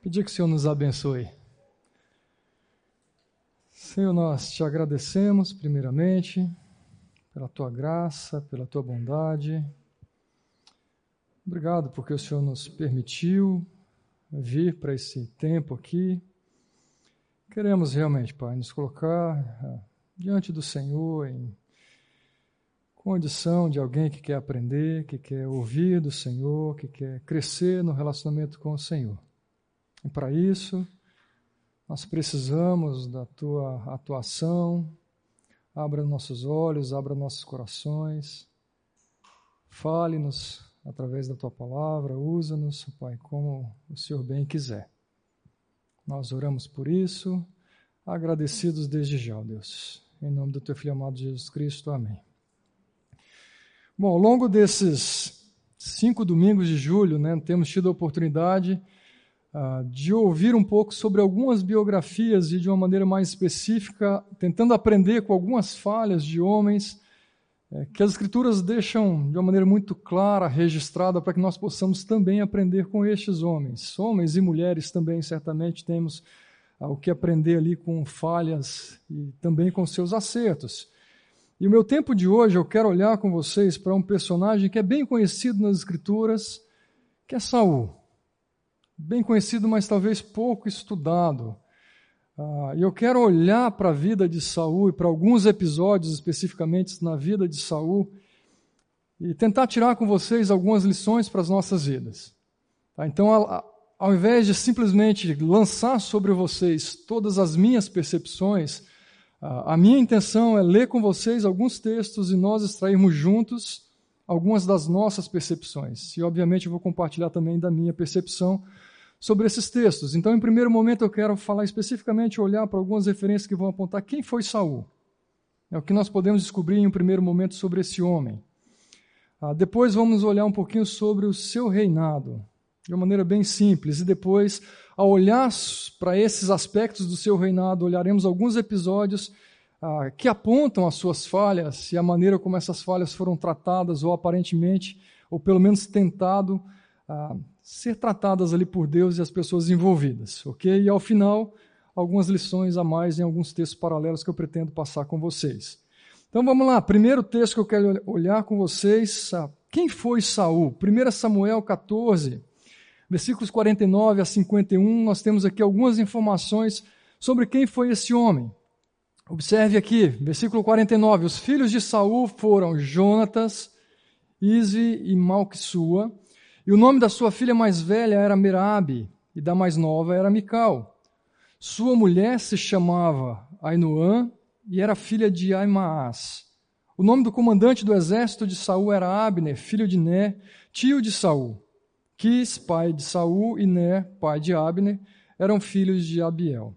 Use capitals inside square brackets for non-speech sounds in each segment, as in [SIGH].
Pedir que o Senhor nos abençoe. Senhor, nós te agradecemos, primeiramente, pela tua graça, pela tua bondade. Obrigado porque o Senhor nos permitiu vir para esse tempo aqui. Queremos realmente, Pai, nos colocar ah, diante do Senhor em condição de alguém que quer aprender, que quer ouvir do Senhor, que quer crescer no relacionamento com o Senhor. E para isso, nós precisamos da tua atuação. Abra nossos olhos, abra nossos corações. Fale-nos através da tua palavra, usa-nos, Pai, como o Senhor bem quiser. Nós oramos por isso, agradecidos desde já, Deus. Em nome do teu filho amado Jesus Cristo. Amém. Bom, ao longo desses cinco domingos de julho, né, temos tido a oportunidade uh, de ouvir um pouco sobre algumas biografias e de uma maneira mais específica, tentando aprender com algumas falhas de homens é, que as Escrituras deixam de uma maneira muito clara, registrada, para que nós possamos também aprender com estes homens. Homens e mulheres também, certamente, temos uh, o que aprender ali com falhas e também com seus acertos. E o meu tempo de hoje eu quero olhar com vocês para um personagem que é bem conhecido nas Escrituras, que é Saul bem conhecido, mas talvez pouco estudado. Ah, e eu quero olhar para a vida de Saul e para alguns episódios especificamente na vida de Saul e tentar tirar com vocês algumas lições para as nossas vidas. Tá? Então, ao invés de simplesmente lançar sobre vocês todas as minhas percepções, a minha intenção é ler com vocês alguns textos e nós extrairmos juntos algumas das nossas percepções. E, obviamente, eu vou compartilhar também da minha percepção sobre esses textos. Então, em primeiro momento, eu quero falar especificamente, olhar para algumas referências que vão apontar quem foi Saul. É o que nós podemos descobrir em um primeiro momento sobre esse homem. Ah, depois vamos olhar um pouquinho sobre o seu reinado, de uma maneira bem simples. E depois, ao olhar para esses aspectos do seu reinado, olharemos alguns episódios ah, que apontam as suas falhas e a maneira como essas falhas foram tratadas, ou aparentemente, ou pelo menos tentado ah, ser tratadas ali por Deus e as pessoas envolvidas, ok? E ao final, algumas lições a mais em alguns textos paralelos que eu pretendo passar com vocês. Então vamos lá, primeiro texto que eu quero olhar com vocês, quem foi Saul? 1 Samuel 14, versículos 49 a 51, nós temos aqui algumas informações sobre quem foi esse homem. Observe aqui, versículo 49, os filhos de Saul foram Jonatas, Ise e Malquissua, e o nome da sua filha mais velha era Merabe, e da mais nova era Mical. Sua mulher se chamava Ainuã e era filha de Aimaas. O nome do comandante do exército de Saul era Abner, filho de Né, tio de Saul. Quis, pai de Saul, e Né, pai de Abner, eram filhos de Abiel.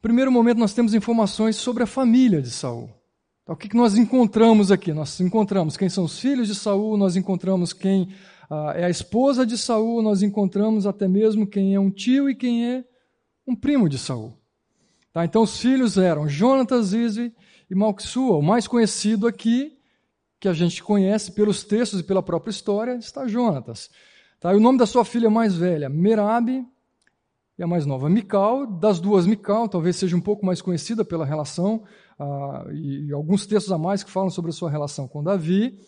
Primeiro momento nós temos informações sobre a família de Saul. Então, o que nós encontramos aqui? Nós encontramos quem são os filhos de Saul, nós encontramos quem ah, é a esposa de Saul, nós encontramos até mesmo quem é um tio e quem é um primo de Saul. Tá? Então os filhos eram Jonatas, Izvi e Malquissua. O mais conhecido aqui, que a gente conhece pelos textos e pela própria história, está Jonatas. Tá? E o nome da sua filha mais velha, Merabe, e a mais nova, Mical. Das duas, Mical, talvez seja um pouco mais conhecida pela relação, ah, e, e alguns textos a mais que falam sobre a sua relação com Davi.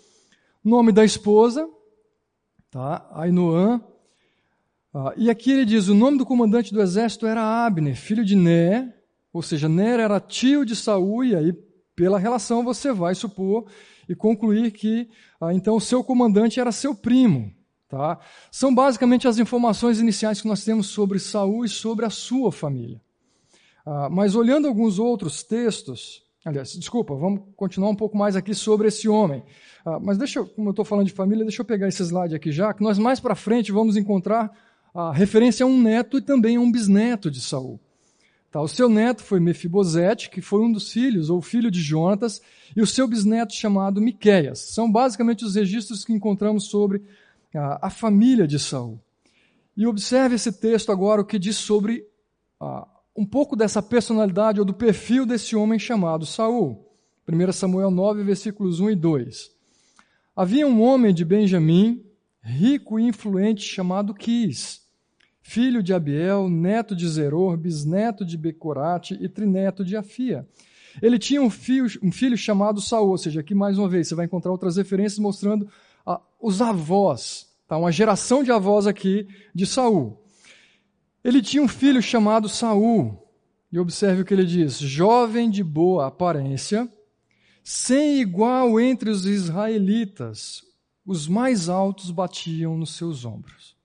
Nome da esposa, tá? Ainuã. Ah, e aqui ele diz: o nome do comandante do exército era Abner, filho de Né, ou seja, Ner era tio de Saul, e aí, pela relação, você vai supor e concluir que ah, então o seu comandante era seu primo. Tá? São basicamente as informações iniciais que nós temos sobre Saul e sobre a sua família. Ah, mas olhando alguns outros textos, aliás, desculpa, vamos continuar um pouco mais aqui sobre esse homem. Ah, mas deixa, eu, como eu estou falando de família, deixa eu pegar esse slide aqui já, que nós mais para frente vamos encontrar a referência a um neto e também a um bisneto de Saul. Tá, o seu neto foi Mefibosete, que foi um dos filhos, ou filho de Jonatas, e o seu bisneto chamado Miqueias. São basicamente os registros que encontramos sobre a, a família de Saul. E observe esse texto agora, o que diz sobre ah, um pouco dessa personalidade ou do perfil desse homem chamado Saul. 1 Samuel 9, versículos 1 e 2. Havia um homem de Benjamim, rico e influente, chamado Quis, filho de Abiel, neto de Zeror, bisneto de Becorate e trineto de Afia. Ele tinha um filho, um filho chamado Saul, ou seja, aqui mais uma vez você vai encontrar outras referências mostrando ah, os avós, tá? uma geração de avós aqui de Saul. Ele tinha um filho chamado Saul, e observe o que ele diz: jovem de boa aparência, sem igual entre os israelitas, os mais altos batiam nos seus ombros.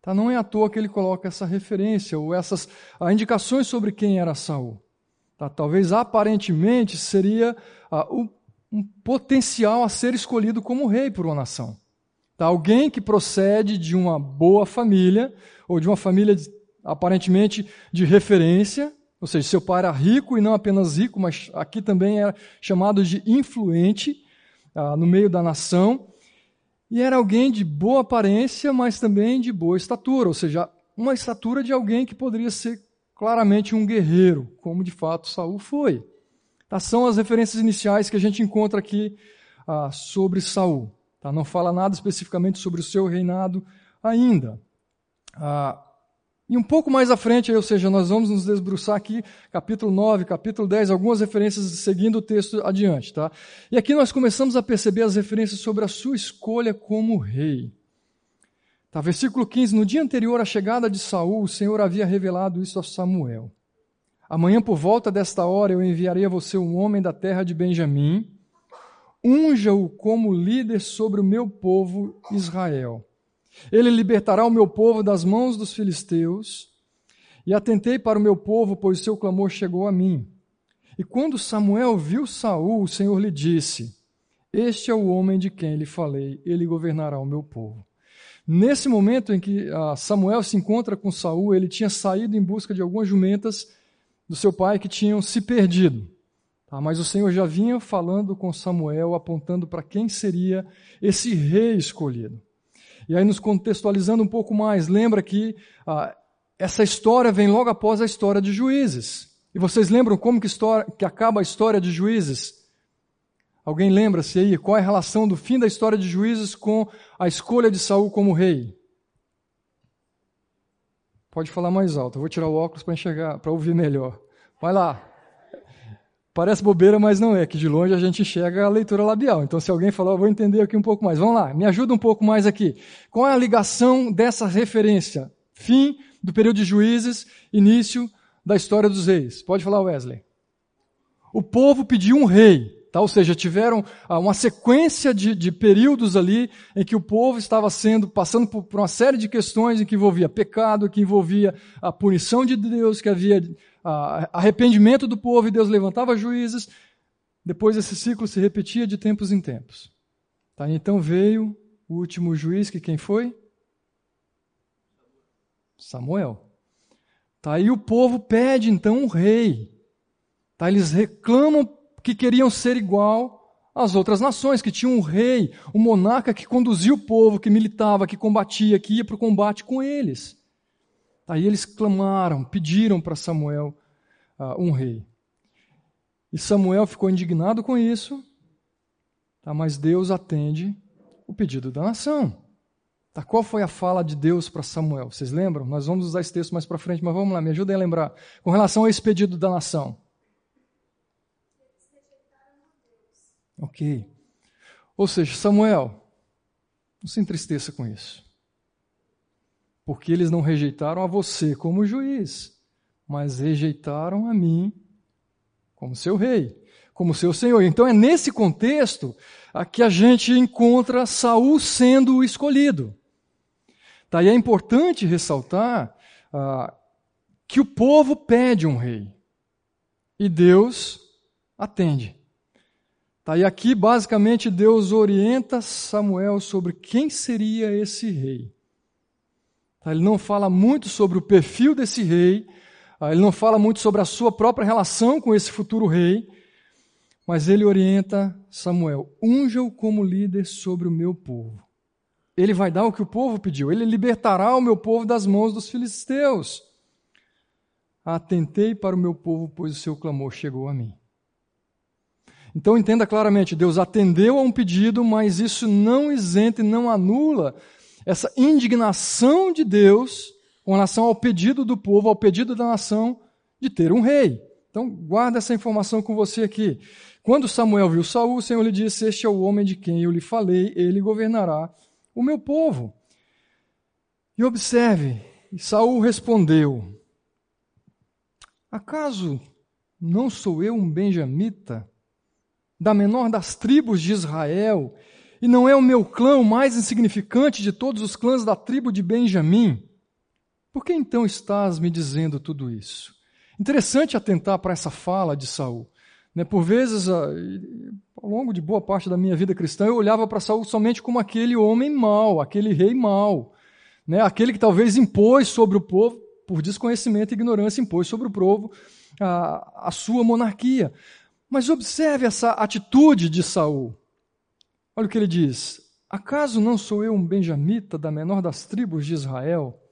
Tá? Não é à toa que ele coloca essa referência ou essas indicações sobre quem era Saul. Tá? Talvez aparentemente seria ah, um, um, potencial a ser escolhido como rei por uma nação. Tá? Alguém que procede de uma boa família, ou de uma família aparentemente de referência, ou seja, seu pai era rico e não apenas rico, mas aqui também era chamado de influente ah, no meio da nação. E era alguém de boa aparência, mas também de boa estatura, ou seja, uma estatura de alguém que poderia ser claramente um guerreiro, como de fato Saul foi. Tá, são as referências iniciais que a gente encontra aqui ah, sobre Saul. Tá? Não fala nada especificamente sobre o seu reinado ainda. Ah, e um pouco mais à frente, ou seja, nós vamos nos desbruçar aqui, capítulo 9, capítulo 10, algumas referências seguindo o texto adiante. Tá? E aqui nós começamos a perceber as referências sobre a sua escolha como rei. Tá, versículo 15: No dia anterior à chegada de Saul, o Senhor havia revelado isso a Samuel. Amanhã, por volta desta hora, eu enviarei a você um homem da terra de Benjamim. Unja-o como líder sobre o meu povo Israel. Ele libertará o meu povo das mãos dos filisteus. E atentei para o meu povo, pois seu clamor chegou a mim. E quando Samuel viu Saul, o Senhor lhe disse: Este é o homem de quem lhe falei, ele governará o meu povo. Nesse momento em que ah, Samuel se encontra com Saul, ele tinha saído em busca de algumas jumentas do seu pai que tinham se perdido. Tá? Mas o Senhor já vinha falando com Samuel, apontando para quem seria esse rei escolhido. E aí, nos contextualizando um pouco mais, lembra que ah, essa história vem logo após a história de Juízes. E vocês lembram como que, história, que acaba a história de Juízes? Alguém lembra-se aí qual é a relação do fim da história de Juízes com a escolha de Saul como rei? Pode falar mais alto. Eu vou tirar o óculos para enxergar, para ouvir melhor. Vai lá. Parece bobeira, mas não é, que de longe a gente enxerga a leitura labial. Então, se alguém falar, eu vou entender aqui um pouco mais. Vamos lá, me ajuda um pouco mais aqui. Qual é a ligação dessa referência? Fim do período de juízes, início da história dos reis. Pode falar, Wesley. O povo pediu um rei. Tá? Ou seja, tiveram ah, uma sequência de, de, períodos ali em que o povo estava sendo, passando por, por, uma série de questões em que envolvia pecado, que envolvia a punição de Deus, que havia ah, arrependimento do povo e Deus levantava juízes. Depois esse ciclo se repetia de tempos em tempos. Tá? Então veio o último juiz, que quem foi? Samuel. Tá? E o povo pede então um rei. Tá? Eles reclamam que queriam ser igual às outras nações, que tinham um rei, um monarca que conduzia o povo, que militava, que combatia, que ia para o combate com eles. Aí eles clamaram, pediram para Samuel uh, um rei. E Samuel ficou indignado com isso, tá? mas Deus atende o pedido da nação. Tá? Qual foi a fala de Deus para Samuel? Vocês lembram? Nós vamos usar esse texto mais para frente, mas vamos lá, me ajudem a lembrar. Com relação a esse pedido da nação. Ok. Ou seja, Samuel, não se entristeça com isso. Porque eles não rejeitaram a você como juiz, mas rejeitaram a mim como seu rei, como seu senhor. Então é nesse contexto que a gente encontra Saul sendo o escolhido. Tá, e é importante ressaltar ah, que o povo pede um rei e Deus atende. Tá, e aqui, basicamente, Deus orienta Samuel sobre quem seria esse rei. Tá, ele não fala muito sobre o perfil desse rei, ele não fala muito sobre a sua própria relação com esse futuro rei, mas ele orienta Samuel: unja-o como líder sobre o meu povo. Ele vai dar o que o povo pediu, ele libertará o meu povo das mãos dos filisteus. Atentei para o meu povo, pois o seu clamor chegou a mim. Então entenda claramente, Deus atendeu a um pedido, mas isso não isenta e não anula essa indignação de Deus com relação ao pedido do povo, ao pedido da nação de ter um rei. Então, guarda essa informação com você aqui. Quando Samuel viu Saul, o Senhor lhe disse: Este é o homem de quem eu lhe falei, ele governará o meu povo. E observe, Saul respondeu: Acaso não sou eu um benjamita, da menor das tribos de Israel, e não é o meu clã o mais insignificante de todos os clãs da tribo de Benjamim? Por que então estás me dizendo tudo isso? Interessante atentar para essa fala de Saul. Né, por vezes, ah, ao longo de boa parte da minha vida cristã, eu olhava para Saul somente como aquele homem mau, aquele rei mau, né, aquele que talvez impôs sobre o povo, por desconhecimento e ignorância, impôs sobre o povo a, a sua monarquia. Mas observe essa atitude de Saul. Olha o que ele diz: Acaso não sou eu um benjamita da menor das tribos de Israel?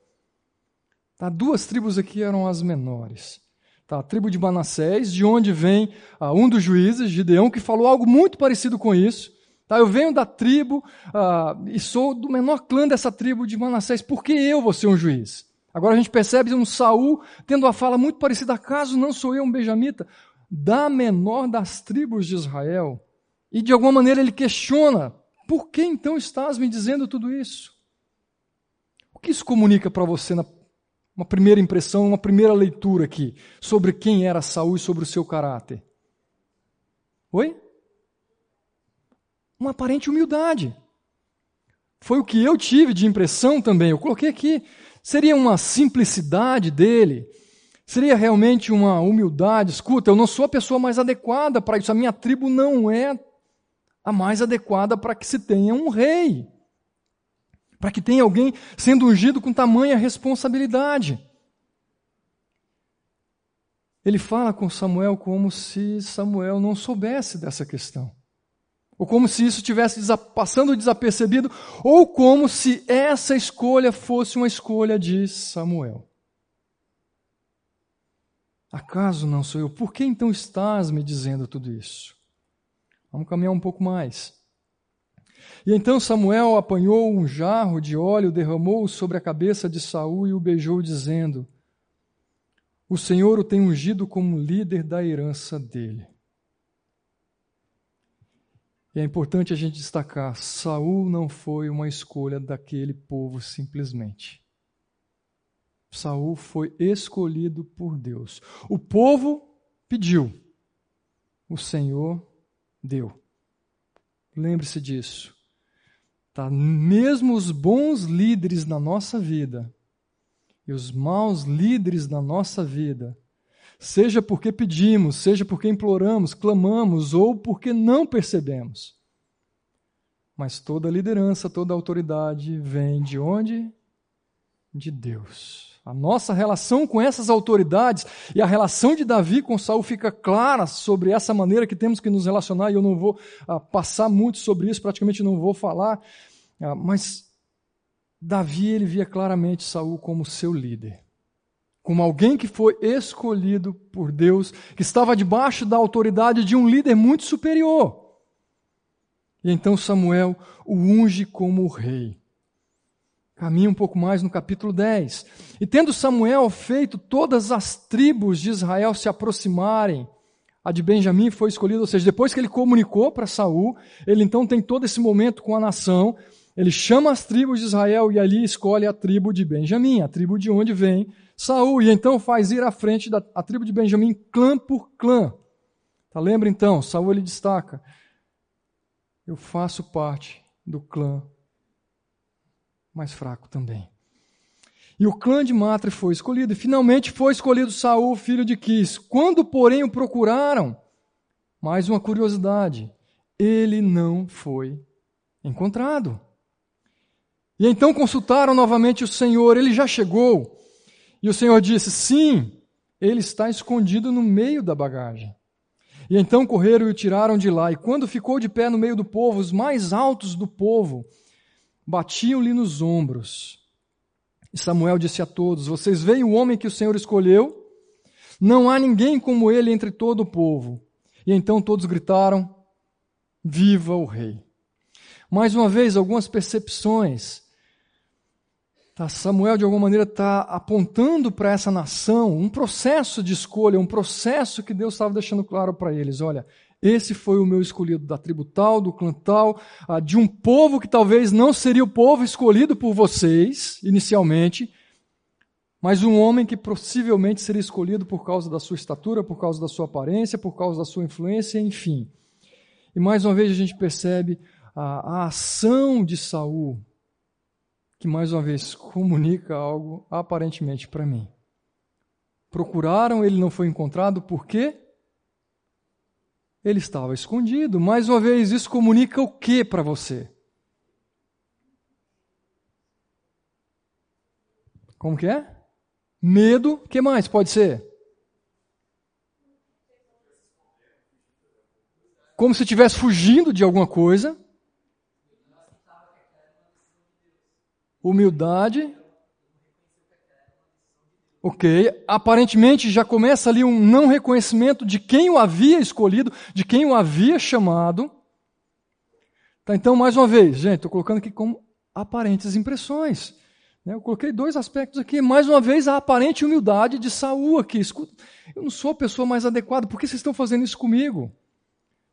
Tá, duas tribos aqui eram as menores. Tá, a tribo de Manassés, de onde vem ah, um dos juízes, Gideão, que falou algo muito parecido com isso. Tá, eu venho da tribo ah, e sou do menor clã dessa tribo de Manassés. Por que eu vou ser um juiz? Agora a gente percebe um Saul tendo uma fala muito parecida. Acaso não sou eu um benjamita? Da menor das tribos de Israel. E de alguma maneira ele questiona: por que então estás me dizendo tudo isso? O que isso comunica para você na uma primeira impressão, uma primeira leitura aqui sobre quem era Saul e sobre o seu caráter. Oi? Uma aparente humildade. Foi o que eu tive de impressão também. Eu coloquei aqui. Seria uma simplicidade dele. Seria realmente uma humildade. Escuta, eu não sou a pessoa mais adequada para isso. A minha tribo não é a mais adequada para que se tenha um rei para que tenha alguém sendo ungido com tamanha responsabilidade. Ele fala com Samuel como se Samuel não soubesse dessa questão. Ou como se isso estivesse passando desapercebido, ou como se essa escolha fosse uma escolha de Samuel. Acaso não sou eu? Por que então estás me dizendo tudo isso? Vamos caminhar um pouco mais. E então Samuel apanhou um jarro de óleo, derramou-o sobre a cabeça de Saul e o beijou, dizendo: O Senhor o tem ungido como líder da herança dele. E é importante a gente destacar: Saul não foi uma escolha daquele povo simplesmente. Saul foi escolhido por Deus. O povo pediu, o Senhor deu. Lembre-se disso. Tá? Mesmo os bons líderes na nossa vida e os maus líderes na nossa vida, seja porque pedimos, seja porque imploramos, clamamos ou porque não percebemos. Mas toda liderança, toda autoridade vem de onde? De Deus. A nossa relação com essas autoridades e a relação de Davi com Saul fica clara sobre essa maneira que temos que nos relacionar, e eu não vou ah, passar muito sobre isso, praticamente não vou falar, ah, mas Davi ele via claramente Saul como seu líder, como alguém que foi escolhido por Deus, que estava debaixo da autoridade de um líder muito superior. E então Samuel o unge como rei. Caminha um pouco mais no capítulo 10. E tendo Samuel feito todas as tribos de Israel se aproximarem, a de Benjamim foi escolhida, ou seja, depois que ele comunicou para Saul, ele então tem todo esse momento com a nação, ele chama as tribos de Israel e ali escolhe a tribo de Benjamim, a tribo de onde vem Saul, e então faz ir à frente da a tribo de Benjamim clã por clã. Tá, lembra então, Saul ele destaca: Eu faço parte do clã mais fraco também. E o clã de Matre foi escolhido, e finalmente foi escolhido Saul, filho de Quis. Quando, porém, o procuraram, mais uma curiosidade, ele não foi encontrado. E então consultaram novamente o Senhor, ele já chegou. E o Senhor disse: Sim, ele está escondido no meio da bagagem. E então correram e o tiraram de lá. E quando ficou de pé no meio do povo, os mais altos do povo batiam-lhe nos ombros. E Samuel disse a todos: Vocês veem o homem que o Senhor escolheu? Não há ninguém como ele entre todo o povo. E então todos gritaram: Viva o rei! Mais uma vez, algumas percepções Tá, Samuel, de alguma maneira, está apontando para essa nação um processo de escolha, um processo que Deus estava deixando claro para eles. Olha, esse foi o meu escolhido da tribo tal, do clã tal, ah, de um povo que talvez não seria o povo escolhido por vocês, inicialmente, mas um homem que possivelmente seria escolhido por causa da sua estatura, por causa da sua aparência, por causa da sua influência, enfim. E mais uma vez a gente percebe a, a ação de Saul que mais uma vez comunica algo aparentemente para mim. Procuraram, ele não foi encontrado, por quê? Ele estava escondido. Mais uma vez, isso comunica o que para você? Como que é? Medo, que mais pode ser? Como se estivesse fugindo de alguma coisa. Humildade. Ok, aparentemente já começa ali um não reconhecimento de quem o havia escolhido, de quem o havia chamado. Tá, então, mais uma vez, gente, estou colocando aqui como aparentes impressões. Né? Eu coloquei dois aspectos aqui. Mais uma vez, a aparente humildade de Saul aqui. Escuta, eu não sou a pessoa mais adequada, por que vocês estão fazendo isso comigo?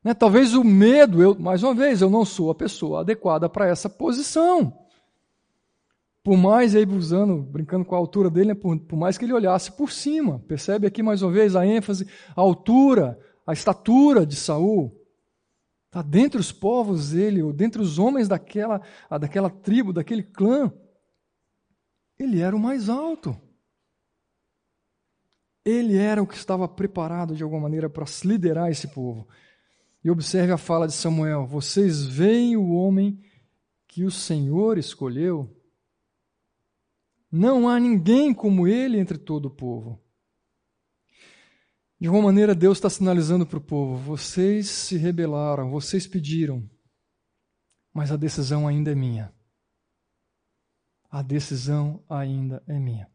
Né? Talvez o medo, eu, mais uma vez, eu não sou a pessoa adequada para essa posição. Por mais, aí usando, brincando com a altura dele, né, por, por mais que ele olhasse por cima. Percebe aqui mais uma vez a ênfase, a altura, a estatura de Saul. Está dentre os povos dele, ou dentre os homens daquela, daquela tribo, daquele clã. Ele era o mais alto. Ele era o que estava preparado de alguma maneira para liderar esse povo. E observe a fala de Samuel: Vocês veem o homem que o Senhor escolheu? Não há ninguém como ele entre todo o povo. De alguma maneira, Deus está sinalizando para o povo: vocês se rebelaram, vocês pediram, mas a decisão ainda é minha. A decisão ainda é minha.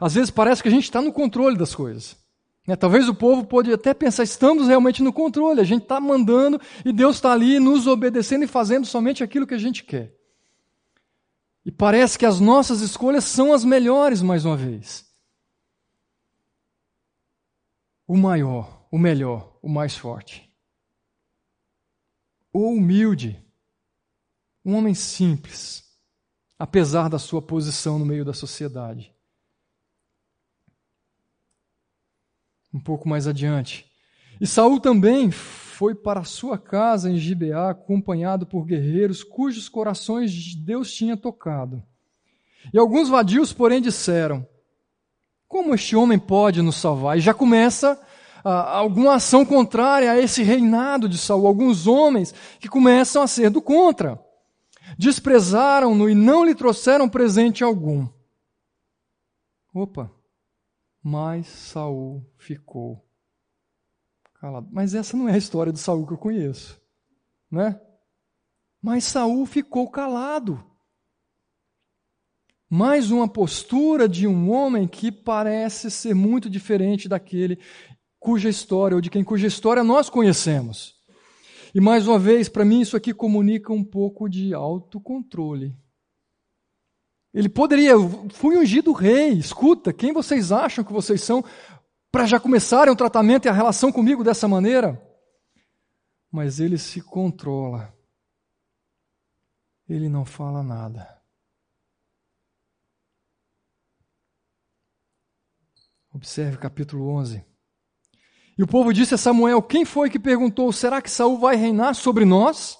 Às vezes parece que a gente está no controle das coisas. Né? Talvez o povo pode até pensar, estamos realmente no controle, a gente está mandando e Deus está ali nos obedecendo e fazendo somente aquilo que a gente quer. E parece que as nossas escolhas são as melhores, mais uma vez. O maior, o melhor, o mais forte. O humilde, um homem simples, apesar da sua posição no meio da sociedade. Um pouco mais adiante. E Saul também foi para sua casa em Gibeá, acompanhado por guerreiros cujos corações Deus tinha tocado. E alguns vadios, porém, disseram: Como este homem pode nos salvar? E já começa ah, alguma ação contrária a esse reinado de Saul. Alguns homens que começam a ser do contra. Desprezaram-no e não lhe trouxeram presente algum. Opa! Mas Saul ficou calado. Mas essa não é a história de Saul que eu conheço, né? Mas Saul ficou calado. Mais uma postura de um homem que parece ser muito diferente daquele cuja história, ou de quem cuja história nós conhecemos. E mais uma vez, para mim, isso aqui comunica um pouco de autocontrole. Ele poderia, fui ungido rei, escuta, quem vocês acham que vocês são para já começarem o tratamento e a relação comigo dessa maneira. Mas ele se controla. Ele não fala nada. Observe o capítulo 11. E o povo disse a Samuel: Quem foi que perguntou: Será que Saul vai reinar sobre nós?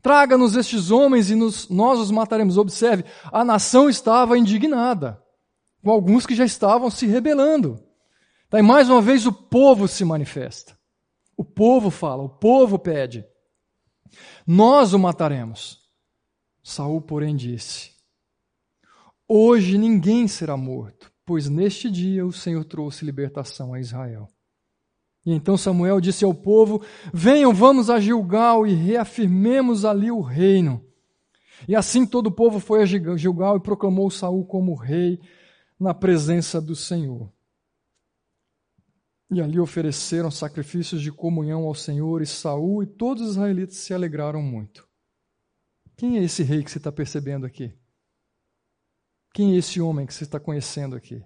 Traga-nos estes homens e nos, nós os mataremos. Observe, a nação estava indignada, com alguns que já estavam se rebelando. Daí mais uma vez o povo se manifesta. O povo fala, o povo pede. Nós o mataremos. Saul, porém, disse: Hoje ninguém será morto, pois neste dia o Senhor trouxe libertação a Israel. E então Samuel disse ao povo: Venham, vamos a Gilgal e reafirmemos ali o reino. E assim todo o povo foi a Gilgal e proclamou Saul como rei na presença do Senhor. E ali ofereceram sacrifícios de comunhão ao Senhor, e Saul e todos os israelitas se alegraram muito. Quem é esse rei que você está percebendo aqui? Quem é esse homem que você está conhecendo aqui?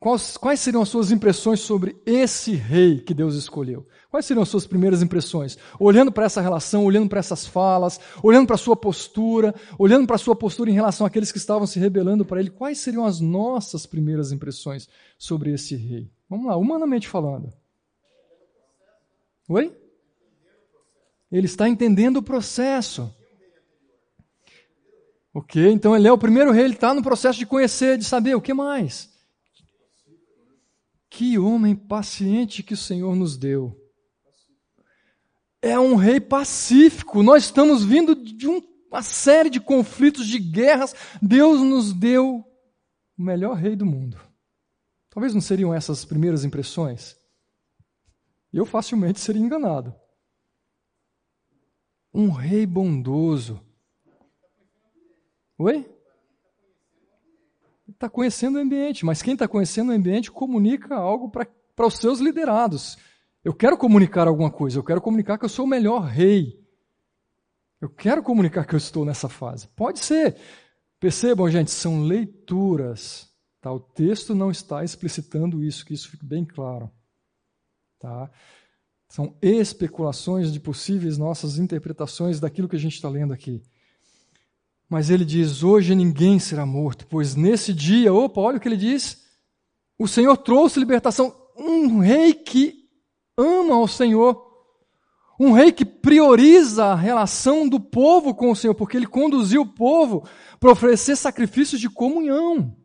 Quais, quais, seriam as suas impressões sobre esse rei que Deus escolheu? Quais seriam as suas primeiras impressões? Olhando para essa relação, olhando para essas falas, olhando para a sua postura, olhando para a sua postura em relação àqueles que estavam se rebelando para ele, quais seriam as nossas primeiras impressões sobre esse rei? Vamos lá, humanamente falando. Oi? Ele está entendendo o processo. Ok, então ele é o primeiro rei, ele está no processo de conhecer, de saber o que mais. Que homem paciente que o Senhor nos deu. É um rei pacífico. Nós estamos vindo de uma série de conflitos, de guerras. Deus nos deu o melhor rei do mundo. Talvez não seriam essas as primeiras impressões. Eu facilmente seria enganado. Um rei bondoso. Oi? Está conhecendo o ambiente, mas quem está conhecendo o ambiente comunica algo para os seus liderados. Eu quero comunicar alguma coisa, eu quero comunicar que eu sou o melhor rei. Eu quero comunicar que eu estou nessa fase. Pode ser. Percebam, gente, são leituras. Tá? O texto não está explicitando isso, que isso fique bem claro. Tá? São especulações de possíveis nossas interpretações daquilo que a gente está lendo aqui. Mas ele diz: Hoje ninguém será morto, pois nesse dia, opa, olha o que ele diz: o Senhor trouxe libertação. Um rei que ama o Senhor, um rei que prioriza a relação do povo com o Senhor, porque ele conduziu o povo para oferecer sacrifícios de comunhão.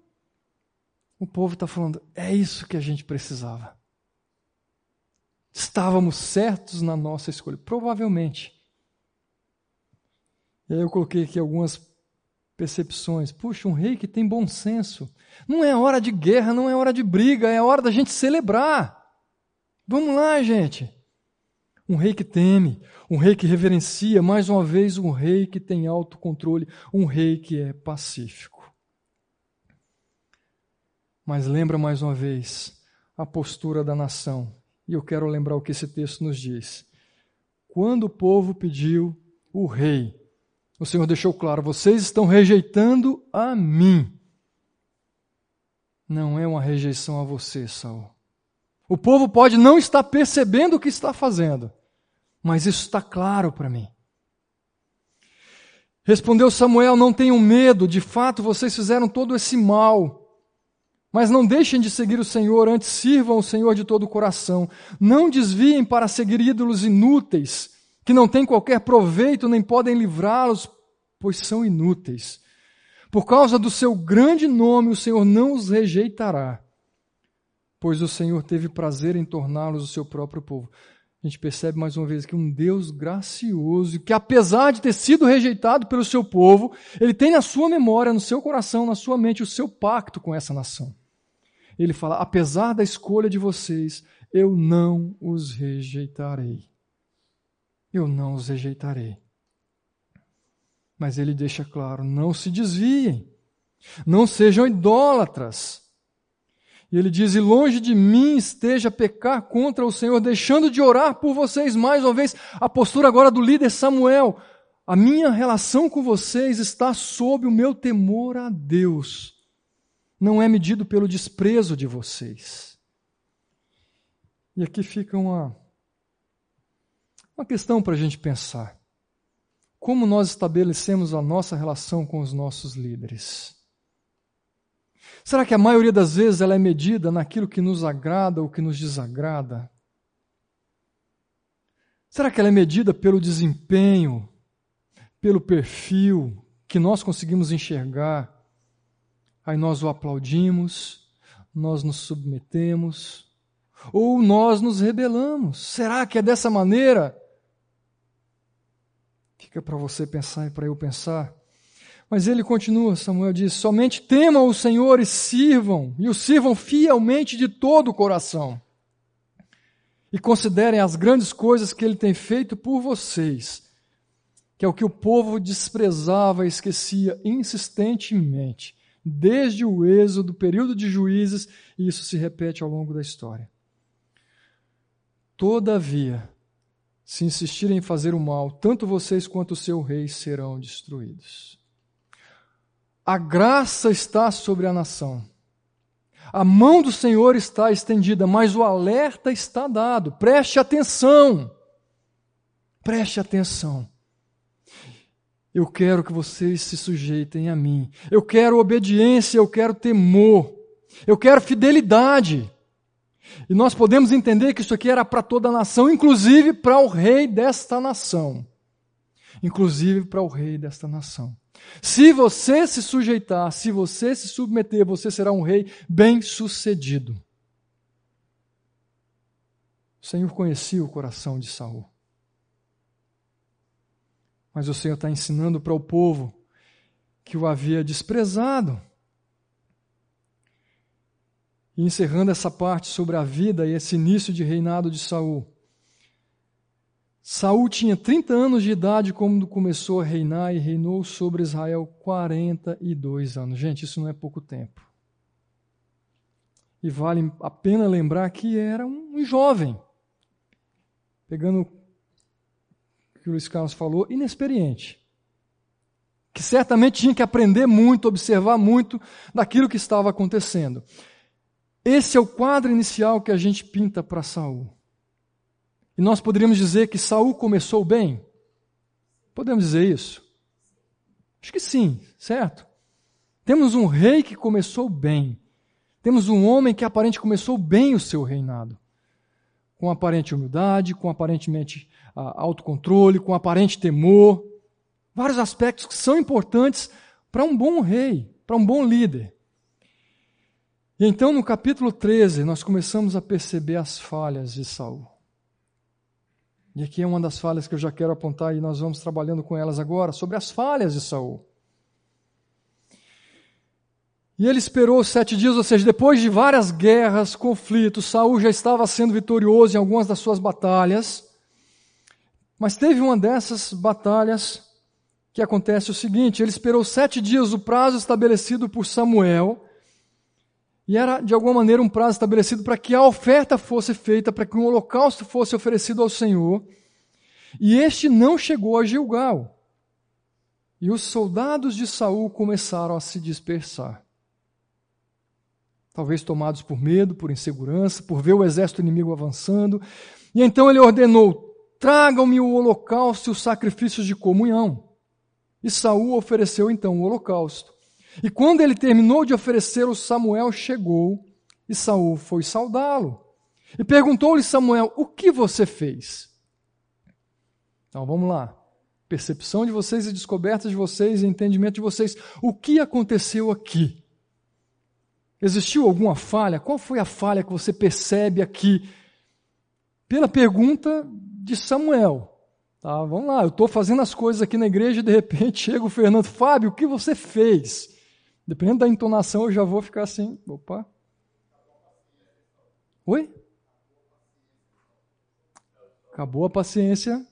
O povo está falando: é isso que a gente precisava. Estávamos certos na nossa escolha, provavelmente. E aí eu coloquei aqui algumas percepções. Puxa, um rei que tem bom senso. Não é hora de guerra, não é hora de briga, é hora da gente celebrar. Vamos lá, gente. Um rei que teme, um rei que reverencia, mais uma vez, um rei que tem autocontrole, um rei que é pacífico. Mas lembra mais uma vez a postura da nação. E eu quero lembrar o que esse texto nos diz. Quando o povo pediu o rei, o Senhor deixou claro: vocês estão rejeitando a mim. Não é uma rejeição a você, Saul. O povo pode não estar percebendo o que está fazendo, mas isso está claro para mim. Respondeu Samuel: Não tenham medo, de fato vocês fizeram todo esse mal. Mas não deixem de seguir o Senhor, antes sirvam o Senhor de todo o coração. Não desviem para seguir ídolos inúteis que não têm qualquer proveito nem podem livrá-los, pois são inúteis. Por causa do seu grande nome, o Senhor não os rejeitará, pois o Senhor teve prazer em torná-los o seu próprio povo. A gente percebe mais uma vez que um Deus gracioso, que apesar de ter sido rejeitado pelo seu povo, ele tem na sua memória, no seu coração, na sua mente, o seu pacto com essa nação. Ele fala: apesar da escolha de vocês, eu não os rejeitarei eu não os rejeitarei. Mas ele deixa claro: não se desviem, não sejam idólatras. E ele diz: E longe de mim esteja pecar contra o Senhor, deixando de orar por vocês. Mais uma vez, a postura agora do líder Samuel. A minha relação com vocês está sob o meu temor a Deus. Não é medido pelo desprezo de vocês. E aqui fica uma uma questão para a gente pensar. Como nós estabelecemos a nossa relação com os nossos líderes? Será que a maioria das vezes ela é medida naquilo que nos agrada ou que nos desagrada? Será que ela é medida pelo desempenho, pelo perfil que nós conseguimos enxergar? Aí nós o aplaudimos, nós nos submetemos, ou nós nos rebelamos? Será que é dessa maneira Fica para você pensar e para eu pensar. Mas ele continua, Samuel diz: somente temam o Senhor e sirvam, e o sirvam fielmente de todo o coração. E considerem as grandes coisas que ele tem feito por vocês, que é o que o povo desprezava e esquecia insistentemente, desde o êxodo, período de juízes, e isso se repete ao longo da história. Todavia, se insistirem em fazer o mal, tanto vocês quanto o seu rei serão destruídos. A graça está sobre a nação. A mão do Senhor está estendida, mas o alerta está dado. Preste atenção. Preste atenção. Eu quero que vocês se sujeitem a mim. Eu quero obediência, eu quero temor. Eu quero fidelidade. E nós podemos entender que isso aqui era para toda a nação, inclusive para o rei desta nação. Inclusive para o rei desta nação. Se você se sujeitar, se você se submeter, você será um rei bem-sucedido. O Senhor conhecia o coração de Saul. Mas o Senhor está ensinando para o povo que o havia desprezado. E encerrando essa parte sobre a vida e esse início de reinado de Saul. Saul tinha 30 anos de idade quando começou a reinar e reinou sobre Israel 42 anos. Gente, isso não é pouco tempo. E vale a pena lembrar que era um jovem. Pegando o que o Luiz Carlos falou, inexperiente. Que certamente tinha que aprender muito, observar muito daquilo que estava acontecendo. Esse é o quadro inicial que a gente pinta para Saul. E nós poderíamos dizer que Saul começou bem? Podemos dizer isso? Acho que sim, certo? Temos um rei que começou bem. Temos um homem que aparentemente começou bem o seu reinado. Com aparente humildade, com aparentemente uh, autocontrole, com aparente temor. Vários aspectos que são importantes para um bom rei, para um bom líder. E então, no capítulo 13, nós começamos a perceber as falhas de Saul. E aqui é uma das falhas que eu já quero apontar e nós vamos trabalhando com elas agora, sobre as falhas de Saul. E ele esperou sete dias, ou seja, depois de várias guerras, conflitos, Saul já estava sendo vitorioso em algumas das suas batalhas. Mas teve uma dessas batalhas que acontece o seguinte: ele esperou sete dias, o prazo estabelecido por Samuel, e era, de alguma maneira, um prazo estabelecido para que a oferta fosse feita, para que um holocausto fosse oferecido ao Senhor. E este não chegou a Gilgal. E os soldados de Saul começaram a se dispersar. Talvez tomados por medo, por insegurança, por ver o exército inimigo avançando. E então ele ordenou: tragam-me o holocausto e os sacrifícios de comunhão. E Saul ofereceu então o holocausto. E quando ele terminou de oferecer, o Samuel chegou e Saul foi saudá-lo. E perguntou-lhe Samuel: "O que você fez?" Então vamos lá. Percepção de vocês e descoberta de vocês entendimento de vocês. O que aconteceu aqui? Existiu alguma falha? Qual foi a falha que você percebe aqui? Pela pergunta de Samuel. Tá, vamos lá, eu estou fazendo as coisas aqui na igreja e de repente [LAUGHS] chega o Fernando, Fábio, o que você fez? Dependendo da entonação, eu já vou ficar assim, opa. Oi? Acabou a paciência.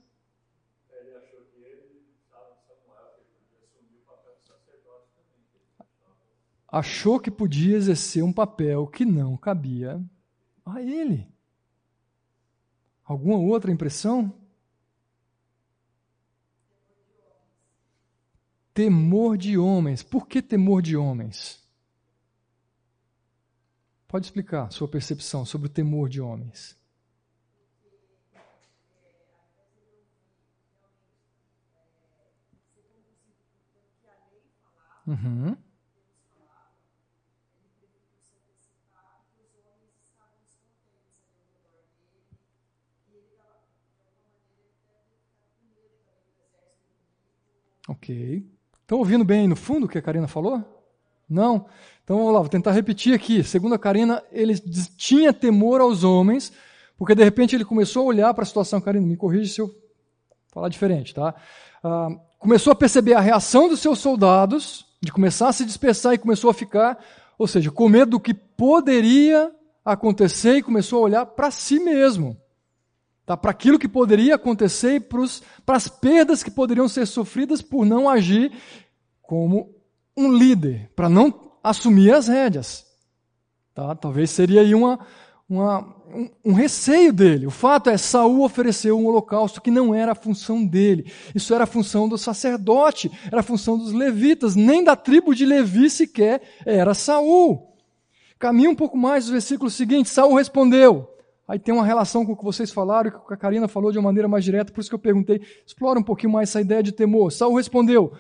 Achou que podia exercer um papel que não cabia a ele. Alguma outra impressão? Temor de homens. Por que temor de homens? Pode explicar sua percepção sobre o temor de homens. Uhum. Ok. Estão ouvindo bem aí no fundo o que a Karina falou? Não? Então vamos lá, vou tentar repetir aqui. Segundo a Karina, ele tinha temor aos homens, porque de repente ele começou a olhar para a situação. Karina, me corrija se eu falar diferente, tá? Ah, começou a perceber a reação dos seus soldados, de começar a se dispersar e começou a ficar, ou seja, com medo do que poderia acontecer e começou a olhar para si mesmo tá? para aquilo que poderia acontecer e para as perdas que poderiam ser sofridas por não agir como um líder, para não assumir as rédeas. Tá? Talvez seria aí uma, uma, um, um, receio dele. O fato é, Saul ofereceu um holocausto que não era a função dele. Isso era a função do sacerdote, era a função dos levitas, nem da tribo de Levi sequer era Saul. Caminha um pouco mais o versículo seguinte, Saul respondeu. Aí tem uma relação com o que vocês falaram, que a Karina falou de uma maneira mais direta, por isso que eu perguntei, explora um pouquinho mais essa ideia de temor. Saul respondeu: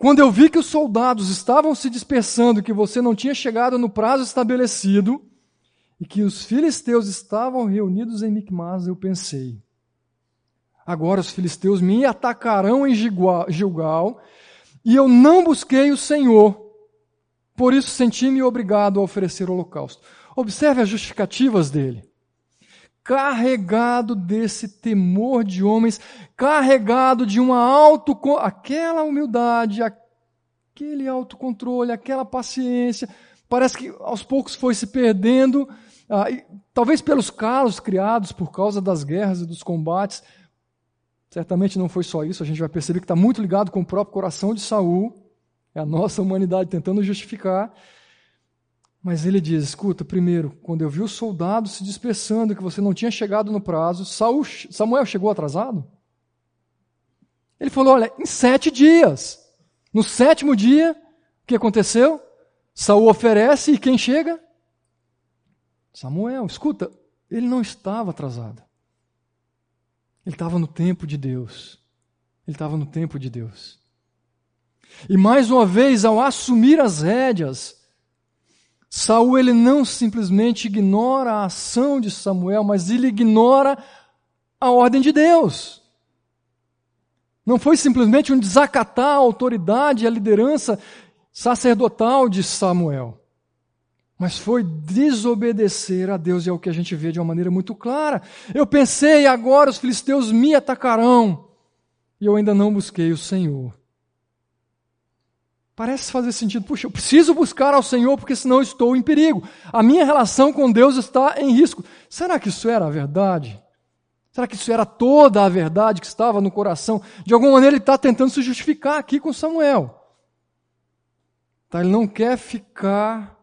Quando eu vi que os soldados estavam se dispersando, que você não tinha chegado no prazo estabelecido, e que os filisteus estavam reunidos em Micmas, eu pensei: agora os filisteus me atacarão em Gilgal, e eu não busquei o Senhor. Por isso senti-me obrigado a oferecer holocausto. Observe as justificativas dele carregado desse temor de homens, carregado de uma auto aquela humildade, aquele autocontrole, aquela paciência, parece que aos poucos foi se perdendo, ah, e, talvez pelos calos criados por causa das guerras e dos combates. Certamente não foi só isso, a gente vai perceber que está muito ligado com o próprio coração de Saul, é a nossa humanidade tentando justificar. Mas ele diz: escuta, primeiro, quando eu vi os soldados se dispersando, que você não tinha chegado no prazo, Saul, Samuel chegou atrasado? Ele falou: olha, em sete dias. No sétimo dia, o que aconteceu? Saul oferece e quem chega? Samuel. Escuta, ele não estava atrasado. Ele estava no tempo de Deus. Ele estava no tempo de Deus. E mais uma vez, ao assumir as rédeas, Saul ele não simplesmente ignora a ação de Samuel, mas ele ignora a ordem de Deus. Não foi simplesmente um desacatar a autoridade e a liderança sacerdotal de Samuel, mas foi desobedecer a Deus, e é o que a gente vê de uma maneira muito clara. Eu pensei, agora os filisteus me atacarão, e eu ainda não busquei o Senhor. Parece fazer sentido. Puxa, eu preciso buscar ao Senhor porque senão estou em perigo. A minha relação com Deus está em risco. Será que isso era a verdade? Será que isso era toda a verdade que estava no coração? De alguma maneira ele está tentando se justificar aqui com Samuel. Tá, ele não quer ficar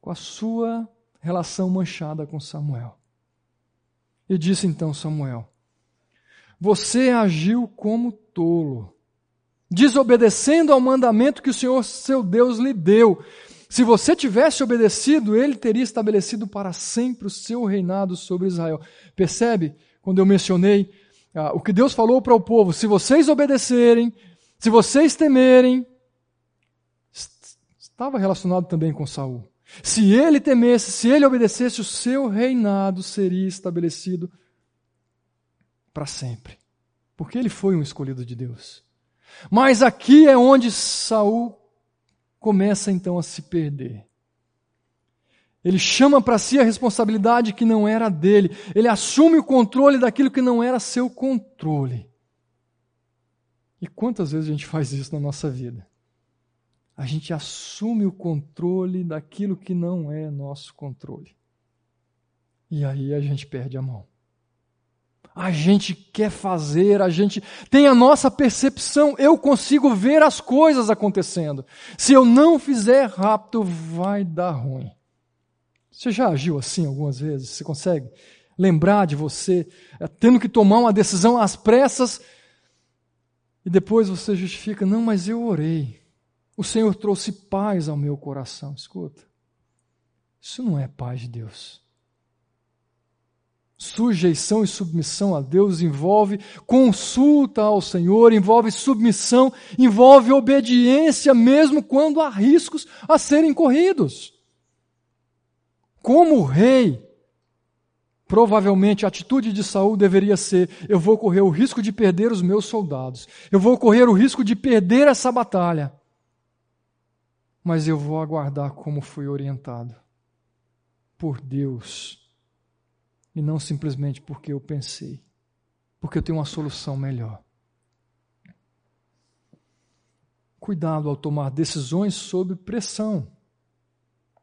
com a sua relação manchada com Samuel. E disse então Samuel: Você agiu como tolo desobedecendo ao mandamento que o Senhor seu Deus lhe deu. Se você tivesse obedecido, ele teria estabelecido para sempre o seu reinado sobre Israel. Percebe? Quando eu mencionei ah, o que Deus falou para o povo: se vocês obedecerem, se vocês temerem, estava relacionado também com Saul. Se ele temesse, se ele obedecesse, o seu reinado seria estabelecido para sempre. Porque ele foi um escolhido de Deus. Mas aqui é onde Saul começa então a se perder. Ele chama para si a responsabilidade que não era dele. Ele assume o controle daquilo que não era seu controle. E quantas vezes a gente faz isso na nossa vida? A gente assume o controle daquilo que não é nosso controle. E aí a gente perde a mão a gente quer fazer, a gente tem a nossa percepção, eu consigo ver as coisas acontecendo. Se eu não fizer rápido, vai dar ruim. Você já agiu assim algumas vezes? Você consegue lembrar de você é, tendo que tomar uma decisão às pressas e depois você justifica: não, mas eu orei. O Senhor trouxe paz ao meu coração. Escuta, isso não é paz de Deus. Sujeição e submissão a Deus envolve consulta ao Senhor, envolve submissão, envolve obediência, mesmo quando há riscos a serem corridos. Como rei, provavelmente a atitude de Saul deveria ser: eu vou correr o risco de perder os meus soldados, eu vou correr o risco de perder essa batalha, mas eu vou aguardar como fui orientado por Deus e não simplesmente porque eu pensei, porque eu tenho uma solução melhor. Cuidado ao tomar decisões sob pressão.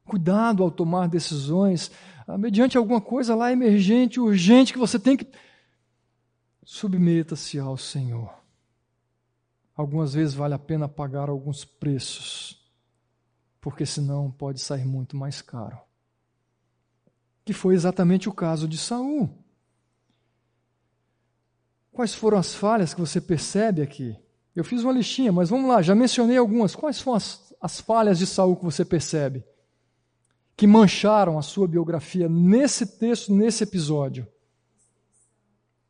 Cuidado ao tomar decisões ah, mediante alguma coisa lá emergente, urgente, que você tem que. Submeta-se ao Senhor. Algumas vezes vale a pena pagar alguns preços, porque senão pode sair muito mais caro. Que foi exatamente o caso de Saul. Quais foram as falhas que você percebe aqui? Eu fiz uma listinha, mas vamos lá, já mencionei algumas. Quais foram as, as falhas de Saul que você percebe? Que mancharam a sua biografia nesse texto, nesse episódio?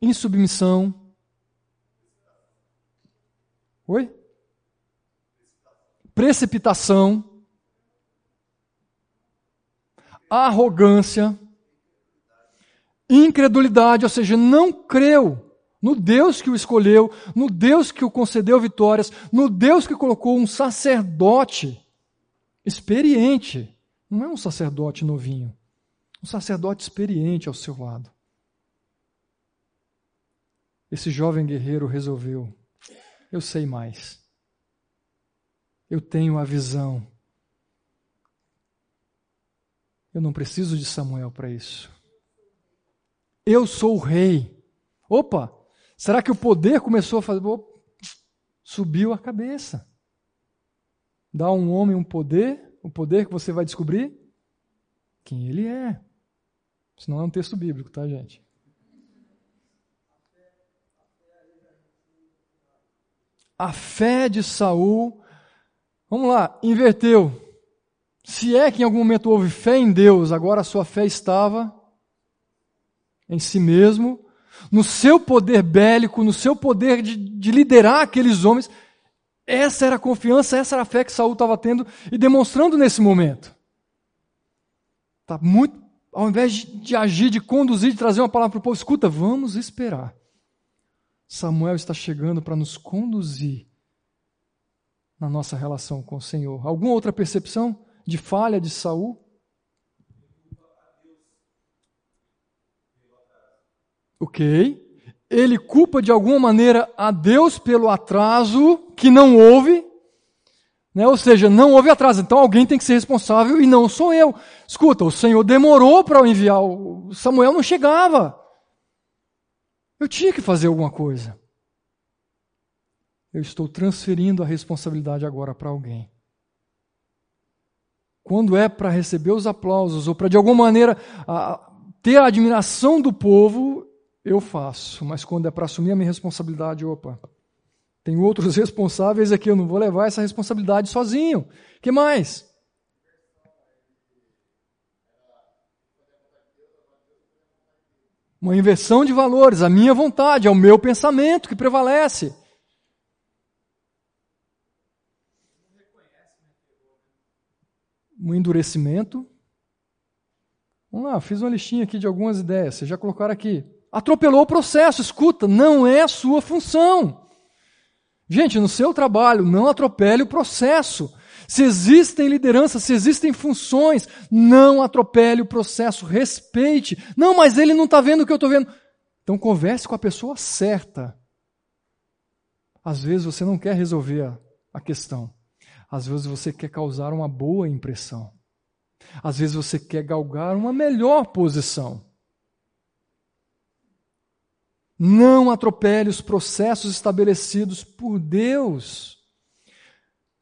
Insubmissão. Oi? Precipitação. Arrogância. Incredulidade, ou seja, não creu no Deus que o escolheu, no Deus que o concedeu vitórias, no Deus que colocou um sacerdote experiente. Não é um sacerdote novinho, um sacerdote experiente ao seu lado. Esse jovem guerreiro resolveu: eu sei mais. Eu tenho a visão. Eu não preciso de Samuel para isso. Eu sou o rei. Opa, Será que o poder começou a fazer. subiu a cabeça. Dá a um homem um poder, o poder que você vai descobrir quem ele é. Isso não é um texto bíblico, tá, gente? A fé de Saul, vamos lá, inverteu. Se é que em algum momento houve fé em Deus, agora a sua fé estava em si mesmo no seu poder bélico, no seu poder de, de liderar aqueles homens. Essa era a confiança, essa era a fé que Saul estava tendo e demonstrando nesse momento. Tá muito, ao invés de, de agir, de conduzir, de trazer uma palavra para o povo, escuta, vamos esperar. Samuel está chegando para nos conduzir na nossa relação com o Senhor. Alguma outra percepção de falha de Saul? Ok. Ele culpa de alguma maneira a Deus pelo atraso que não houve. Né? Ou seja, não houve atraso. Então alguém tem que ser responsável e não sou eu. Escuta, o Senhor demorou para enviar. O Samuel não chegava. Eu tinha que fazer alguma coisa. Eu estou transferindo a responsabilidade agora para alguém. Quando é para receber os aplausos ou para de alguma maneira a, ter a admiração do povo, eu faço, mas quando é para assumir a minha responsabilidade, opa, tem outros [LAUGHS] responsáveis aqui, eu não vou levar essa responsabilidade sozinho. que mais? Uma inversão de valores, a minha vontade, é o meu pensamento que prevalece. Um endurecimento. Vamos lá, fiz uma listinha aqui de algumas ideias. Vocês já colocaram aqui atropelou o processo. Escuta, não é a sua função. Gente, no seu trabalho, não atropele o processo. Se existem lideranças, se existem funções, não atropele o processo, respeite. Não, mas ele não está vendo o que eu estou vendo. Então converse com a pessoa certa. Às vezes você não quer resolver a questão. Às vezes você quer causar uma boa impressão. Às vezes você quer galgar uma melhor posição. Não atropele os processos estabelecidos por Deus.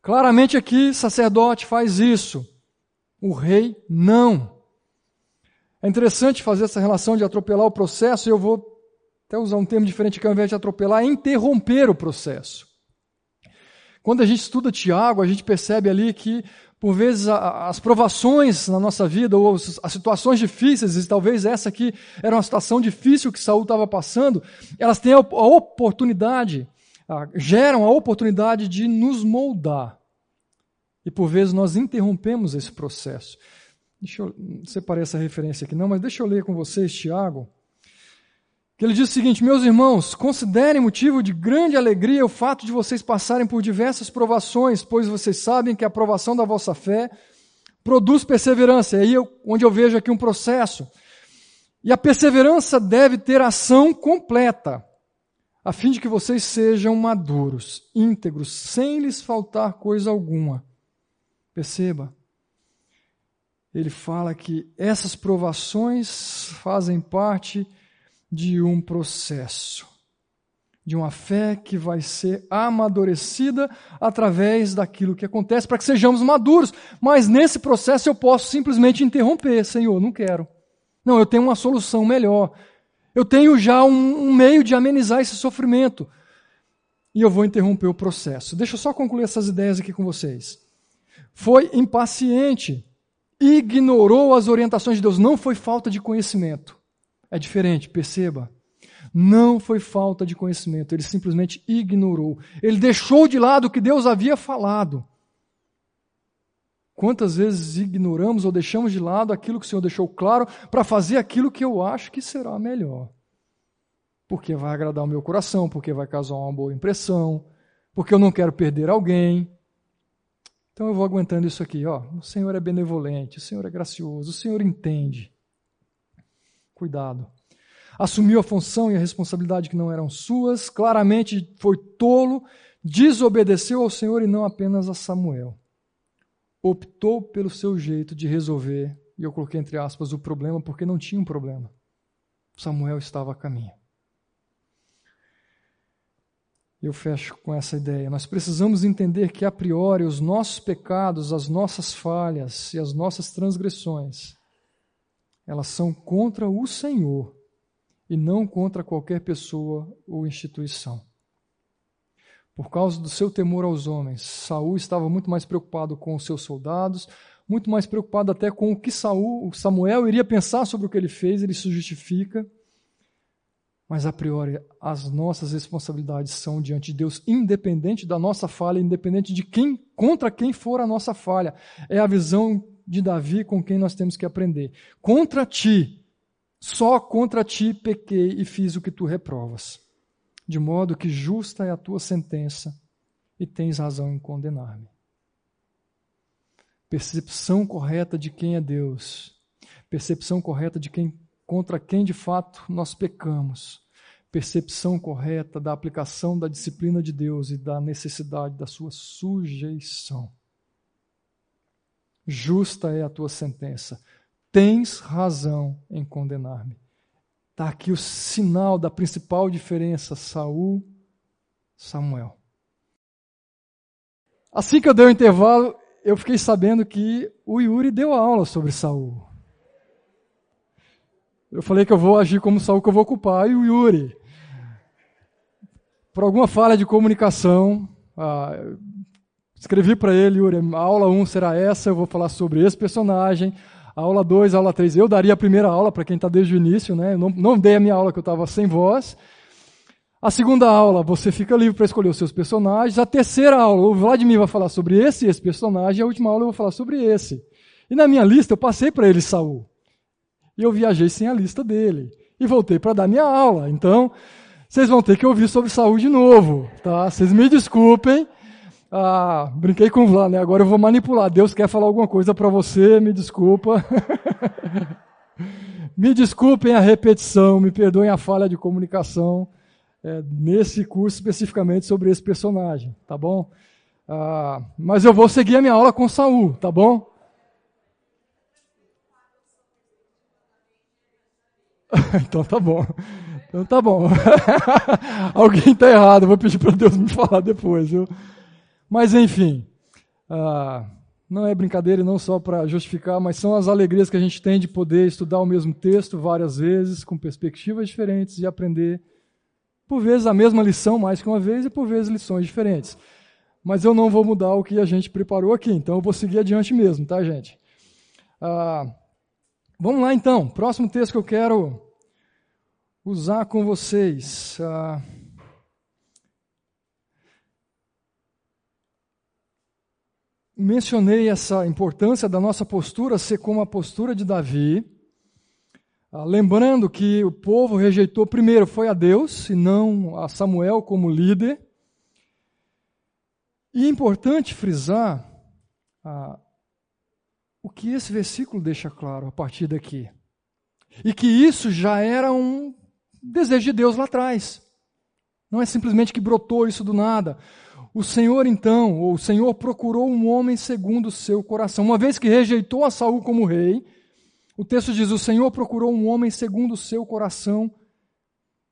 Claramente aqui, sacerdote faz isso. O rei não. É interessante fazer essa relação de atropelar o processo, e eu vou até usar um termo diferente que ao invés de atropelar, é interromper o processo. Quando a gente estuda Tiago, a gente percebe ali que por vezes as provações na nossa vida ou as situações difíceis, e talvez essa aqui era uma situação difícil que Saul estava passando, elas têm a oportunidade, geram a oportunidade de nos moldar. E por vezes nós interrompemos esse processo. Deixa eu separar essa referência aqui não, mas deixa eu ler com vocês Tiago que ele diz o seguinte: Meus irmãos, considerem motivo de grande alegria o fato de vocês passarem por diversas provações, pois vocês sabem que a aprovação da vossa fé produz perseverança. É aí eu, onde eu vejo aqui um processo. E a perseverança deve ter ação completa, a fim de que vocês sejam maduros, íntegros, sem lhes faltar coisa alguma. Perceba, ele fala que essas provações fazem parte de um processo, de uma fé que vai ser amadurecida através daquilo que acontece para que sejamos maduros. Mas nesse processo eu posso simplesmente interromper, Senhor, não quero. Não, eu tenho uma solução melhor. Eu tenho já um, um meio de amenizar esse sofrimento. E eu vou interromper o processo. Deixa eu só concluir essas ideias aqui com vocês. Foi impaciente, ignorou as orientações de Deus. Não foi falta de conhecimento. É diferente, perceba. Não foi falta de conhecimento, ele simplesmente ignorou. Ele deixou de lado o que Deus havia falado. Quantas vezes ignoramos ou deixamos de lado aquilo que o Senhor deixou claro para fazer aquilo que eu acho que será melhor? Porque vai agradar o meu coração, porque vai causar uma boa impressão, porque eu não quero perder alguém. Então eu vou aguentando isso aqui, ó. O Senhor é benevolente, o Senhor é gracioso, o Senhor entende. Cuidado. Assumiu a função e a responsabilidade que não eram suas, claramente foi tolo, desobedeceu ao Senhor e não apenas a Samuel optou pelo seu jeito de resolver, e eu coloquei entre aspas o problema porque não tinha um problema. Samuel estava a caminho. Eu fecho com essa ideia. Nós precisamos entender que, a priori, os nossos pecados, as nossas falhas e as nossas transgressões, elas são contra o Senhor e não contra qualquer pessoa ou instituição. Por causa do seu temor aos homens, Saul estava muito mais preocupado com os seus soldados, muito mais preocupado até com o que Saul, Samuel iria pensar sobre o que ele fez, ele se justifica. Mas a priori, as nossas responsabilidades são diante de Deus, independente da nossa falha, independente de quem, contra quem for a nossa falha. É a visão de Davi com quem nós temos que aprender. Contra ti, só contra ti pequei e fiz o que tu reprovas de modo que justa é a tua sentença e tens razão em condenar-me. Percepção correta de quem é Deus, percepção correta de quem contra quem de fato nós pecamos, percepção correta da aplicação da disciplina de Deus e da necessidade da sua sujeição. Justa é a tua sentença. Tens razão em condenar-me. Está aqui o sinal da principal diferença: Saul, Samuel. Assim que eu dei o intervalo, eu fiquei sabendo que o Yuri deu aula sobre Saul. Eu falei que eu vou agir como Saul, que eu vou ocupar, e o Yuri. Por alguma falha de comunicação, ah, escrevi para ele, Yuri, a aula 1 será essa, eu vou falar sobre esse personagem aula 2, aula 3. Eu daria a primeira aula para quem está desde o início, né? Não, não dei a minha aula que eu estava sem voz. A segunda aula, você fica livre para escolher os seus personagens. A terceira aula, o Vladimir vai falar sobre esse e esse personagem. A última aula eu vou falar sobre esse. E na minha lista eu passei para ele Saul. E eu viajei sem a lista dele. E voltei para dar minha aula. Então, vocês vão ter que ouvir sobre Saul de novo, tá? Vocês me desculpem. Ah, brinquei com o Vlad, né? Agora eu vou manipular. Deus quer falar alguma coisa para você, me desculpa. [LAUGHS] me desculpem a repetição, me perdoem a falha de comunicação é, nesse curso especificamente sobre esse personagem, tá bom? Ah, mas eu vou seguir a minha aula com Saul, tá bom? [LAUGHS] então tá bom. Então tá bom. [LAUGHS] Alguém está errado, vou pedir para Deus me falar depois, viu? Mas enfim, ah, não é brincadeira e não só para justificar, mas são as alegrias que a gente tem de poder estudar o mesmo texto várias vezes, com perspectivas diferentes e aprender, por vezes, a mesma lição mais que uma vez e por vezes lições diferentes. Mas eu não vou mudar o que a gente preparou aqui, então eu vou seguir adiante mesmo, tá, gente? Ah, vamos lá então, próximo texto que eu quero usar com vocês. Ah, mencionei essa importância da nossa postura ser como a postura de Davi, ah, lembrando que o povo rejeitou primeiro foi a Deus e não a Samuel como líder. E é importante frisar ah, o que esse versículo deixa claro a partir daqui. E que isso já era um desejo de Deus lá atrás. Não é simplesmente que brotou isso do nada. O Senhor então, ou o Senhor procurou um homem segundo o seu coração. Uma vez que rejeitou a Saul como rei, o texto diz: o Senhor procurou um homem segundo o seu coração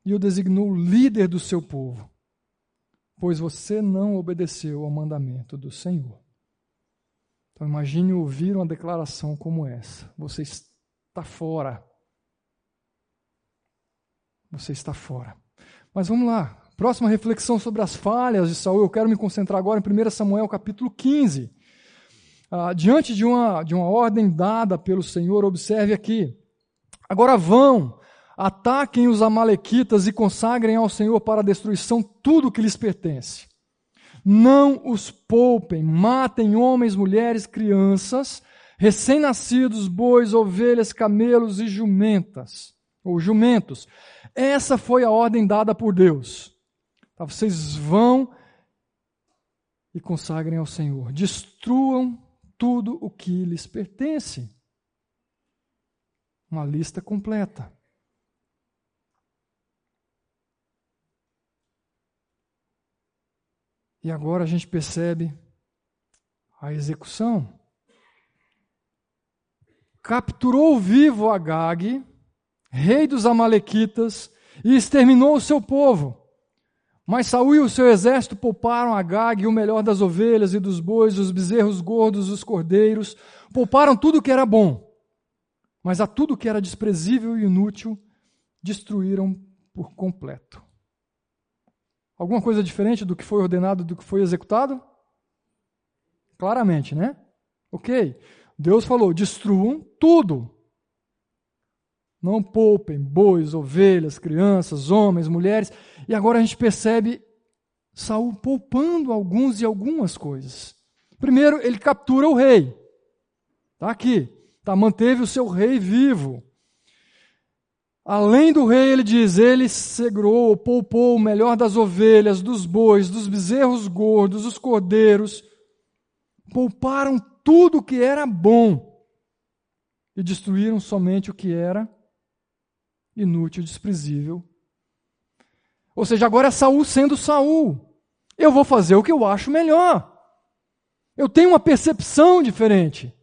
e o designou líder do seu povo, pois você não obedeceu ao mandamento do Senhor. Então imagine ouvir uma declaração como essa: você está fora, você está fora. Mas vamos lá. Próxima reflexão sobre as falhas de Saul. Eu quero me concentrar agora em 1 Samuel capítulo 15. Ah, diante de uma, de uma ordem dada pelo Senhor, observe aqui. Agora vão, ataquem os Amalequitas e consagrem ao Senhor para a destruição tudo que lhes pertence. Não os poupem, matem homens, mulheres, crianças, recém-nascidos, bois, ovelhas, camelos e jumentas, ou jumentos. Essa foi a ordem dada por Deus. Tá, vocês vão e consagrem ao Senhor. Destruam tudo o que lhes pertence. Uma lista completa. E agora a gente percebe a execução. Capturou vivo Agag, rei dos Amalequitas, e exterminou o seu povo. Mas Saul e o seu exército pouparam Agag o melhor das ovelhas e dos bois, os bezerros gordos, os cordeiros, pouparam tudo que era bom. Mas a tudo que era desprezível e inútil, destruíram por completo. Alguma coisa diferente do que foi ordenado, do que foi executado? Claramente, né? Ok. Deus falou: destruam tudo. Não poupem bois, ovelhas, crianças, homens, mulheres. E agora a gente percebe Saul poupando alguns e algumas coisas. Primeiro, ele captura o rei. Está aqui. Tá, manteve o seu rei vivo. Além do rei, ele diz: ele segurou, poupou o melhor das ovelhas, dos bois, dos bezerros gordos, dos cordeiros. Pouparam tudo o que era bom e destruíram somente o que era inútil, desprezível. Ou seja, agora é Saul sendo Saul. Eu vou fazer o que eu acho melhor. Eu tenho uma percepção diferente.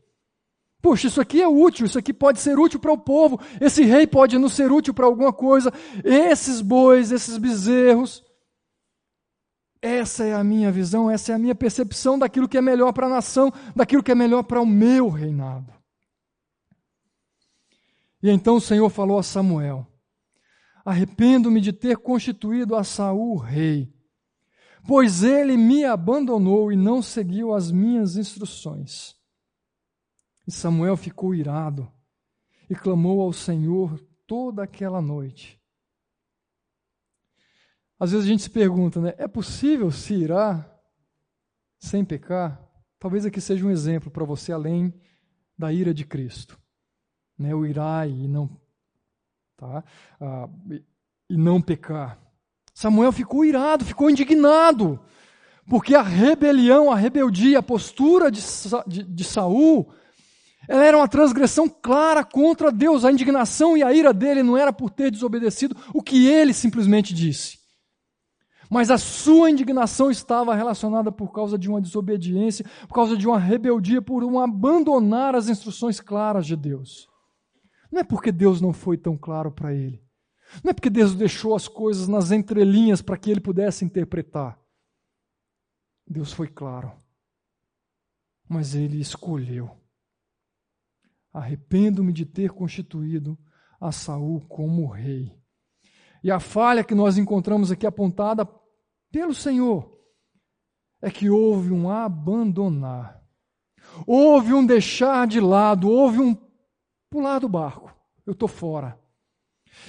Poxa, isso aqui é útil, isso aqui pode ser útil para o povo, esse rei pode não ser útil para alguma coisa, esses bois, esses bezerros. Essa é a minha visão, essa é a minha percepção daquilo que é melhor para a nação, daquilo que é melhor para o meu reinado. E então o Senhor falou a Samuel: Arrependo-me de ter constituído a Saul rei, pois ele me abandonou e não seguiu as minhas instruções. E Samuel ficou irado e clamou ao Senhor toda aquela noite. Às vezes a gente se pergunta, né? É possível se irar sem pecar? Talvez aqui seja um exemplo para você além da ira de Cristo né, o irai e não, tá, ah, e não pecar. Samuel ficou irado, ficou indignado, porque a rebelião, a rebeldia, a postura de, de, de Saul, ela era uma transgressão clara contra Deus. A indignação e a ira dele não era por ter desobedecido o que ele simplesmente disse. Mas a sua indignação estava relacionada por causa de uma desobediência, por causa de uma rebeldia, por um abandonar as instruções claras de Deus. Não é porque Deus não foi tão claro para ele. Não é porque Deus deixou as coisas nas entrelinhas para que ele pudesse interpretar. Deus foi claro. Mas ele escolheu. Arrependo-me de ter constituído a Saul como rei. E a falha que nós encontramos aqui apontada pelo Senhor é que houve um abandonar. Houve um deixar de lado, houve um pular do barco. Eu estou fora.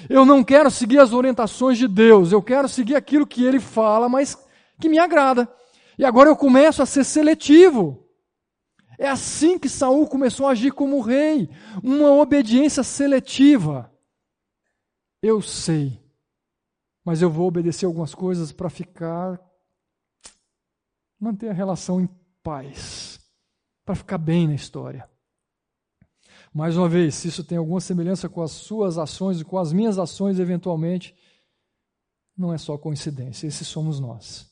Eu não quero seguir as orientações de Deus, eu quero seguir aquilo que Ele fala, mas que me agrada. E agora eu começo a ser seletivo. É assim que Saul começou a agir como rei, uma obediência seletiva. Eu sei, mas eu vou obedecer algumas coisas para ficar manter a relação em paz, para ficar bem na história. Mais uma vez, se isso tem alguma semelhança com as suas ações e com as minhas ações, eventualmente, não é só coincidência, esses somos nós.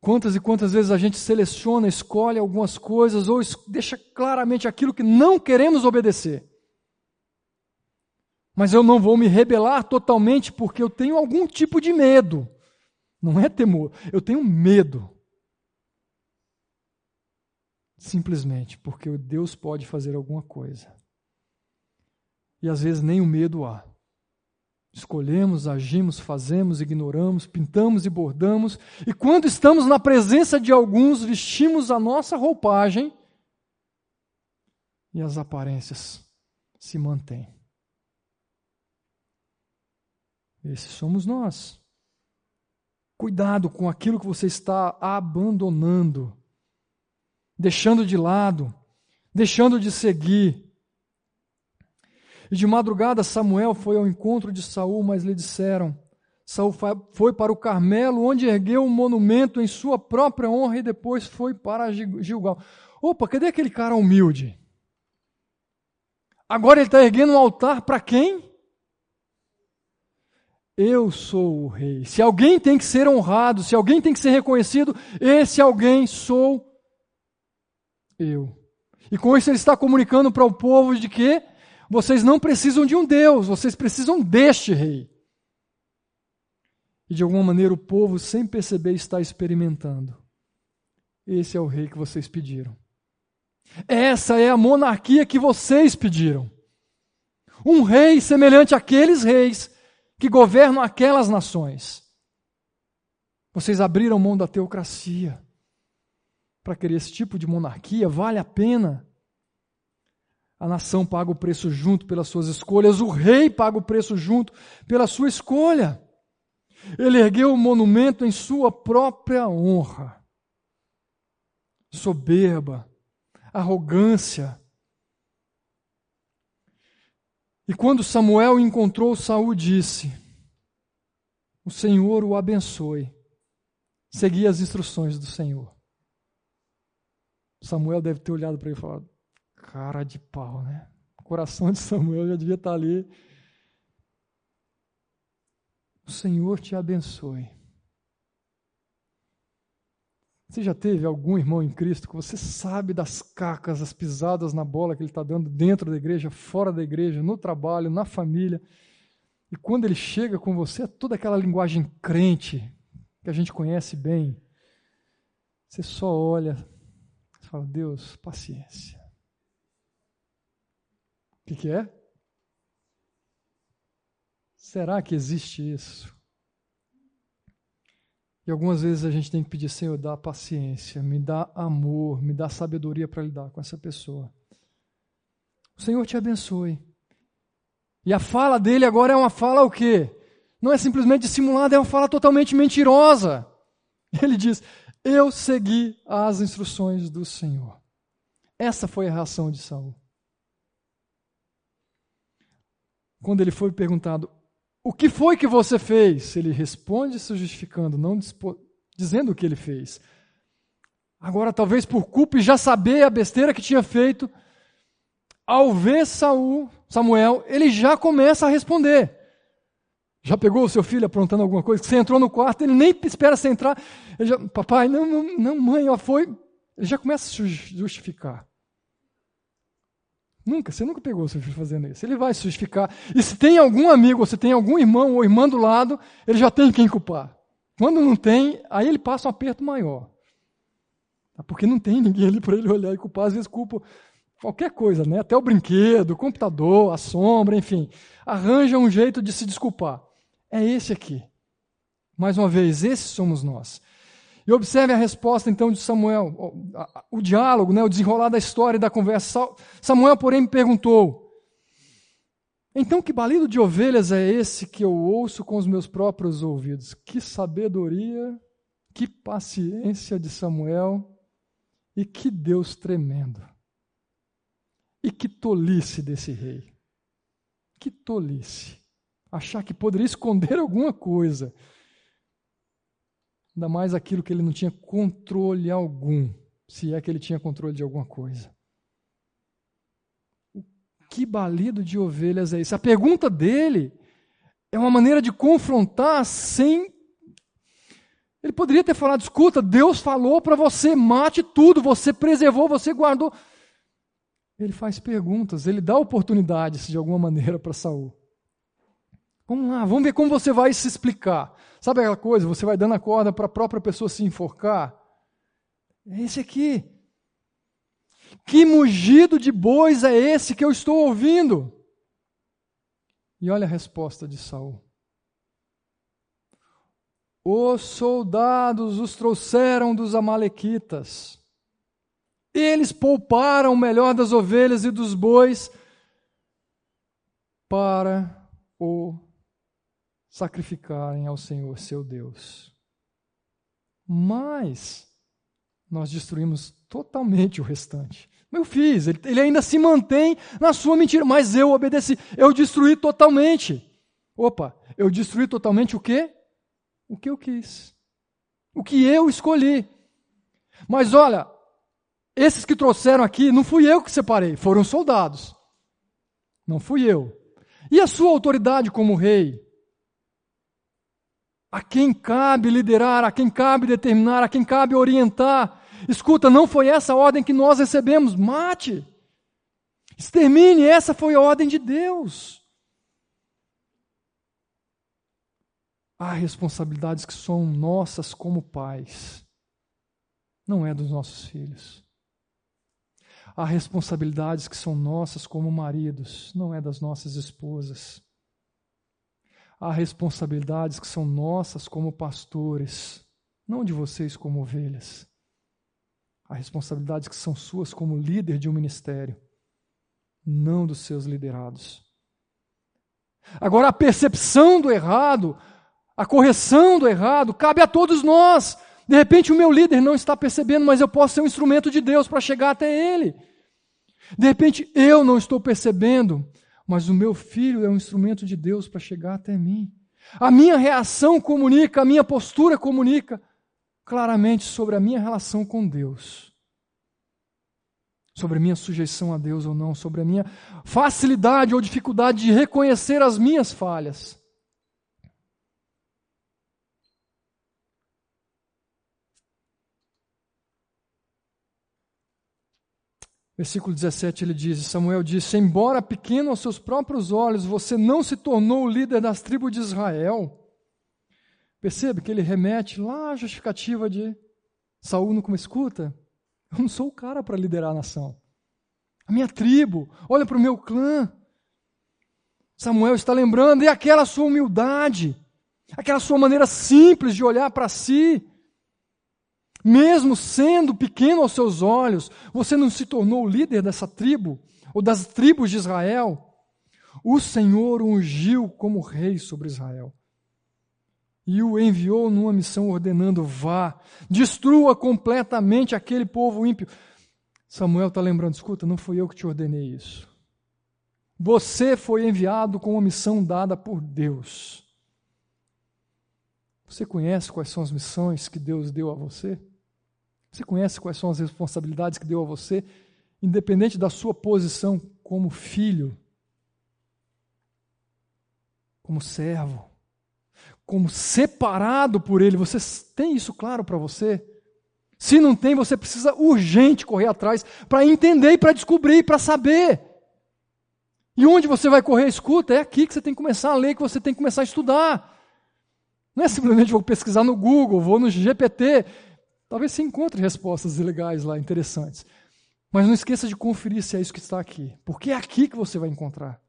Quantas e quantas vezes a gente seleciona, escolhe algumas coisas ou deixa claramente aquilo que não queremos obedecer. Mas eu não vou me rebelar totalmente porque eu tenho algum tipo de medo. Não é temor, eu tenho medo. Simplesmente porque Deus pode fazer alguma coisa. E às vezes nem o medo há. Escolhemos, agimos, fazemos, ignoramos, pintamos e bordamos, e quando estamos na presença de alguns, vestimos a nossa roupagem e as aparências se mantêm. Esses somos nós. Cuidado com aquilo que você está abandonando, deixando de lado, deixando de seguir. E de madrugada Samuel foi ao encontro de Saul, mas lhe disseram: Saul foi para o Carmelo, onde ergueu um monumento em sua própria honra e depois foi para Gilgal. Opa, cadê aquele cara humilde? Agora ele está erguendo um altar para quem? Eu sou o rei. Se alguém tem que ser honrado, se alguém tem que ser reconhecido, esse alguém sou eu. E com isso ele está comunicando para o povo de que vocês não precisam de um Deus, vocês precisam deste rei. E de alguma maneira o povo, sem perceber, está experimentando. Esse é o rei que vocês pediram. Essa é a monarquia que vocês pediram. Um rei semelhante àqueles reis que governam aquelas nações. Vocês abriram mão da teocracia para querer esse tipo de monarquia? Vale a pena? A nação paga o preço junto pelas suas escolhas, o rei paga o preço junto pela sua escolha. Ele ergueu o um monumento em sua própria honra. Soberba, arrogância. E quando Samuel encontrou Saul, disse: O Senhor o abençoe. Segui as instruções do Senhor. Samuel deve ter olhado para ele e falado: Cara de pau, né? O coração de Samuel já devia estar ali. O Senhor te abençoe. Você já teve algum irmão em Cristo que você sabe das cacas, as pisadas na bola que ele está dando dentro da igreja, fora da igreja, no trabalho, na família. E quando ele chega com você, é toda aquela linguagem crente que a gente conhece bem. Você só olha fala: Deus, paciência. O que, que é? Será que existe isso? E algumas vezes a gente tem que pedir, Senhor, dá paciência, me dá amor, me dá sabedoria para lidar com essa pessoa. O Senhor te abençoe. E a fala dele agora é uma fala o quê? Não é simplesmente dissimulada, é uma fala totalmente mentirosa. Ele diz: Eu segui as instruções do Senhor. Essa foi a reação de Saul. Quando ele foi perguntado: o que foi que você fez? Ele responde se justificando, não dizendo o que ele fez. Agora, talvez por culpa e já saber a besteira que tinha feito, ao ver Saul, Samuel, ele já começa a responder. Já pegou o seu filho aprontando alguma coisa? Você entrou no quarto, ele nem espera você entrar. Já, Papai, não, não, não, mãe, ó, foi. Ele já começa a justificar. Nunca, você nunca pegou seu filho fazendo isso. Ele vai se justificar. E se tem algum amigo, ou se tem algum irmão ou irmã do lado, ele já tem quem culpar. Quando não tem, aí ele passa um aperto maior. Tá? Porque não tem ninguém ali para ele olhar e culpar. Às vezes culpa qualquer coisa, né? até o brinquedo, o computador, a sombra, enfim. Arranja um jeito de se desculpar. É esse aqui. Mais uma vez, esses somos nós. E observe a resposta então de Samuel, o, diálogo, né, o desenrolar da história e da conversa. Samuel, porém, me perguntou: Então, que balido de ovelhas é esse que eu ouço com os meus próprios ouvidos? Que sabedoria, que paciência de Samuel e que Deus tremendo. E que tolice desse rei. Que tolice. Achar que poderia esconder [LAUGHS] alguma coisa ainda mais aquilo que ele não tinha controle algum, se é que ele tinha controle de alguma coisa. Que balido de ovelhas é esse? A pergunta dele é uma maneira de confrontar sem. Ele poderia ter falado: escuta, Deus falou para você, mate tudo, você preservou, você guardou. Ele faz perguntas, ele dá oportunidades de alguma maneira para Saul. Vamos lá, vamos ver como você vai se explicar. Sabe aquela coisa, você vai dando a corda para a própria pessoa se enforcar? É esse aqui. Que mugido de bois é esse que eu estou ouvindo? E olha a resposta de Saul. Os soldados os trouxeram dos Amalequitas. Eles pouparam o melhor das ovelhas e dos bois para o sacrificarem ao Senhor seu Deus. Mas nós destruímos totalmente o restante. Eu fiz, ele, ele ainda se mantém na sua mentira, mas eu obedeci, eu destruí totalmente. Opa, eu destruí totalmente o quê? O que eu quis. O que eu escolhi. Mas olha, esses que trouxeram aqui, não fui eu que separei, foram soldados. Não fui eu. E a sua autoridade como rei? A quem cabe liderar, a quem cabe determinar, a quem cabe orientar. Escuta, não foi essa a ordem que nós recebemos. Mate. Extermine, essa foi a ordem de Deus. Há responsabilidades que são nossas como pais, não é dos nossos filhos. Há responsabilidades que são nossas como maridos, não é das nossas esposas. Há responsabilidades que são nossas como pastores, não de vocês como ovelhas. Há responsabilidades que são suas como líder de um ministério, não dos seus liderados. Agora, a percepção do errado, a correção do errado, cabe a todos nós. De repente, o meu líder não está percebendo, mas eu posso ser um instrumento de Deus para chegar até ele. De repente, eu não estou percebendo, mas o meu filho é um instrumento de Deus para chegar até mim. A minha reação comunica, a minha postura comunica claramente sobre a minha relação com Deus. Sobre a minha sujeição a Deus ou não, sobre a minha facilidade ou dificuldade de reconhecer as minhas falhas. Versículo 17 ele diz: Samuel disse: Embora pequeno aos seus próprios olhos, você não se tornou o líder das tribos de Israel. Percebe que ele remete lá à justificativa de Saul no como escuta. Eu não sou o cara para liderar a nação. A minha tribo, olha para o meu clã. Samuel está lembrando, e aquela sua humildade, aquela sua maneira simples de olhar para si, mesmo sendo pequeno aos seus olhos, você não se tornou o líder dessa tribo, ou das tribos de Israel. O Senhor o ungiu como rei sobre Israel. E o enviou numa missão ordenando: vá, destrua completamente aquele povo ímpio. Samuel está lembrando: escuta, não fui eu que te ordenei isso. Você foi enviado com uma missão dada por Deus. Você conhece quais são as missões que Deus deu a você? Você conhece quais são as responsabilidades que deu a você, independente da sua posição como filho, como servo, como separado por Ele. Você tem isso claro para você? Se não tem, você precisa urgente correr atrás para entender e para descobrir, para saber. E onde você vai correr? Escuta, é aqui que você tem que começar a ler, que você tem que começar a estudar. Não é simplesmente vou pesquisar no Google, vou no GPT. Talvez você encontre respostas legais lá, interessantes. Mas não esqueça de conferir se é isso que está aqui. Porque é aqui que você vai encontrar.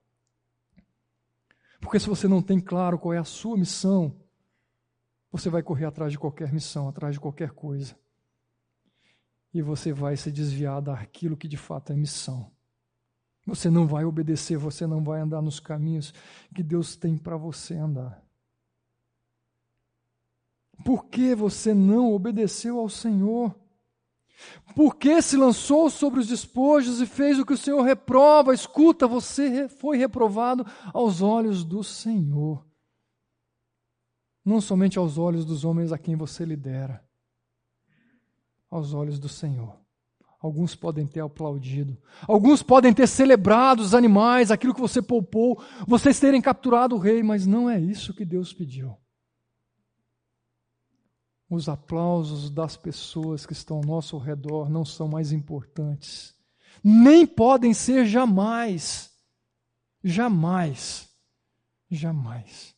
Porque se você não tem claro qual é a sua missão, você vai correr atrás de qualquer missão, atrás de qualquer coisa. E você vai se desviar daquilo que de fato é missão. Você não vai obedecer, você não vai andar nos caminhos que Deus tem para você andar. Por que você não obedeceu ao Senhor? Por que se lançou sobre os despojos e fez o que o Senhor reprova? Escuta, você foi reprovado aos olhos do Senhor. Não somente aos olhos dos homens a quem você lidera, aos olhos do Senhor. Alguns podem ter aplaudido, alguns podem ter celebrado os animais, aquilo que você poupou, vocês terem capturado o rei, mas não é isso que Deus pediu os aplausos das pessoas que estão ao nosso redor não são mais importantes. Nem podem ser jamais. Jamais. Jamais.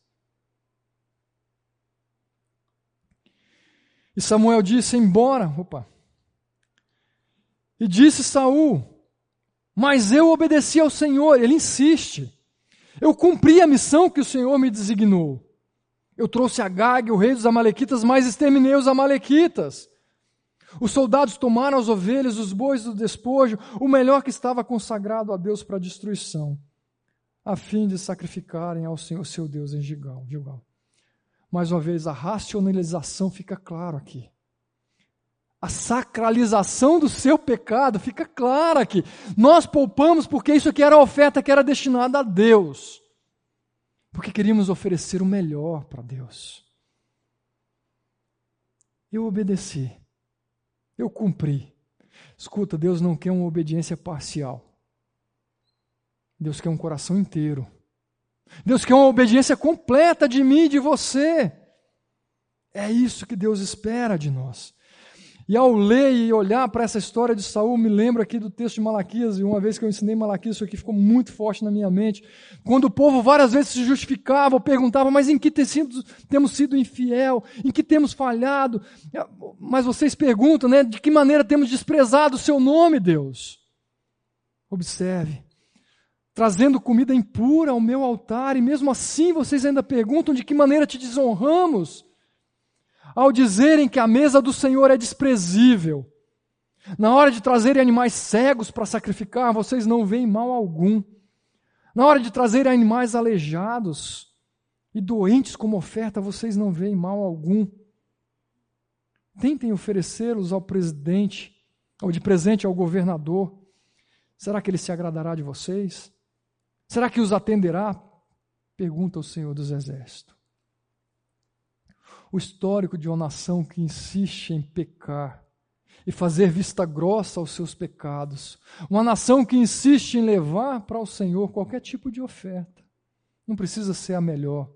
E Samuel disse: Embora, opa. E disse Saul: Mas eu obedeci ao Senhor. Ele insiste. Eu cumpri a missão que o Senhor me designou. Eu trouxe a Gag, o rei dos Amalequitas, mas exterminei os Amalequitas. Os soldados tomaram as ovelhas, os bois do despojo, o melhor que estava consagrado a Deus para a destruição, a fim de sacrificarem ao Senhor seu Deus em Gilgal. Mais uma vez, a racionalização fica claro aqui. A sacralização do seu pecado fica clara aqui. Nós poupamos porque isso aqui era a oferta que era destinada a Deus. Porque queríamos oferecer o melhor para Deus. Eu obedeci. Eu cumpri. Escuta, Deus não quer uma obediência parcial. Deus quer um coração inteiro. Deus quer uma obediência completa de mim e de você. É isso que Deus espera de nós. E ao ler e olhar para essa história de Saul, me lembro aqui do texto de Malaquias, e uma vez que eu ensinei Malaquias, isso aqui ficou muito forte na minha mente. Quando o povo várias vezes se justificava, perguntava, mas em que temos sido infiel? Em que temos falhado? Mas vocês perguntam, né? De que maneira temos desprezado o seu nome, Deus? Observe. Trazendo comida impura ao meu altar, e mesmo assim vocês ainda perguntam de que maneira te desonramos ao dizerem que a mesa do Senhor é desprezível. Na hora de trazerem animais cegos para sacrificar, vocês não veem mal algum. Na hora de trazerem animais aleijados e doentes como oferta, vocês não veem mal algum. Tentem oferecê-los ao presidente, ou de presente ao governador. Será que ele se agradará de vocês? Será que os atenderá? Pergunta o Senhor dos Exércitos o histórico de uma nação que insiste em pecar e fazer vista grossa aos seus pecados. Uma nação que insiste em levar para o Senhor qualquer tipo de oferta. Não precisa ser a melhor,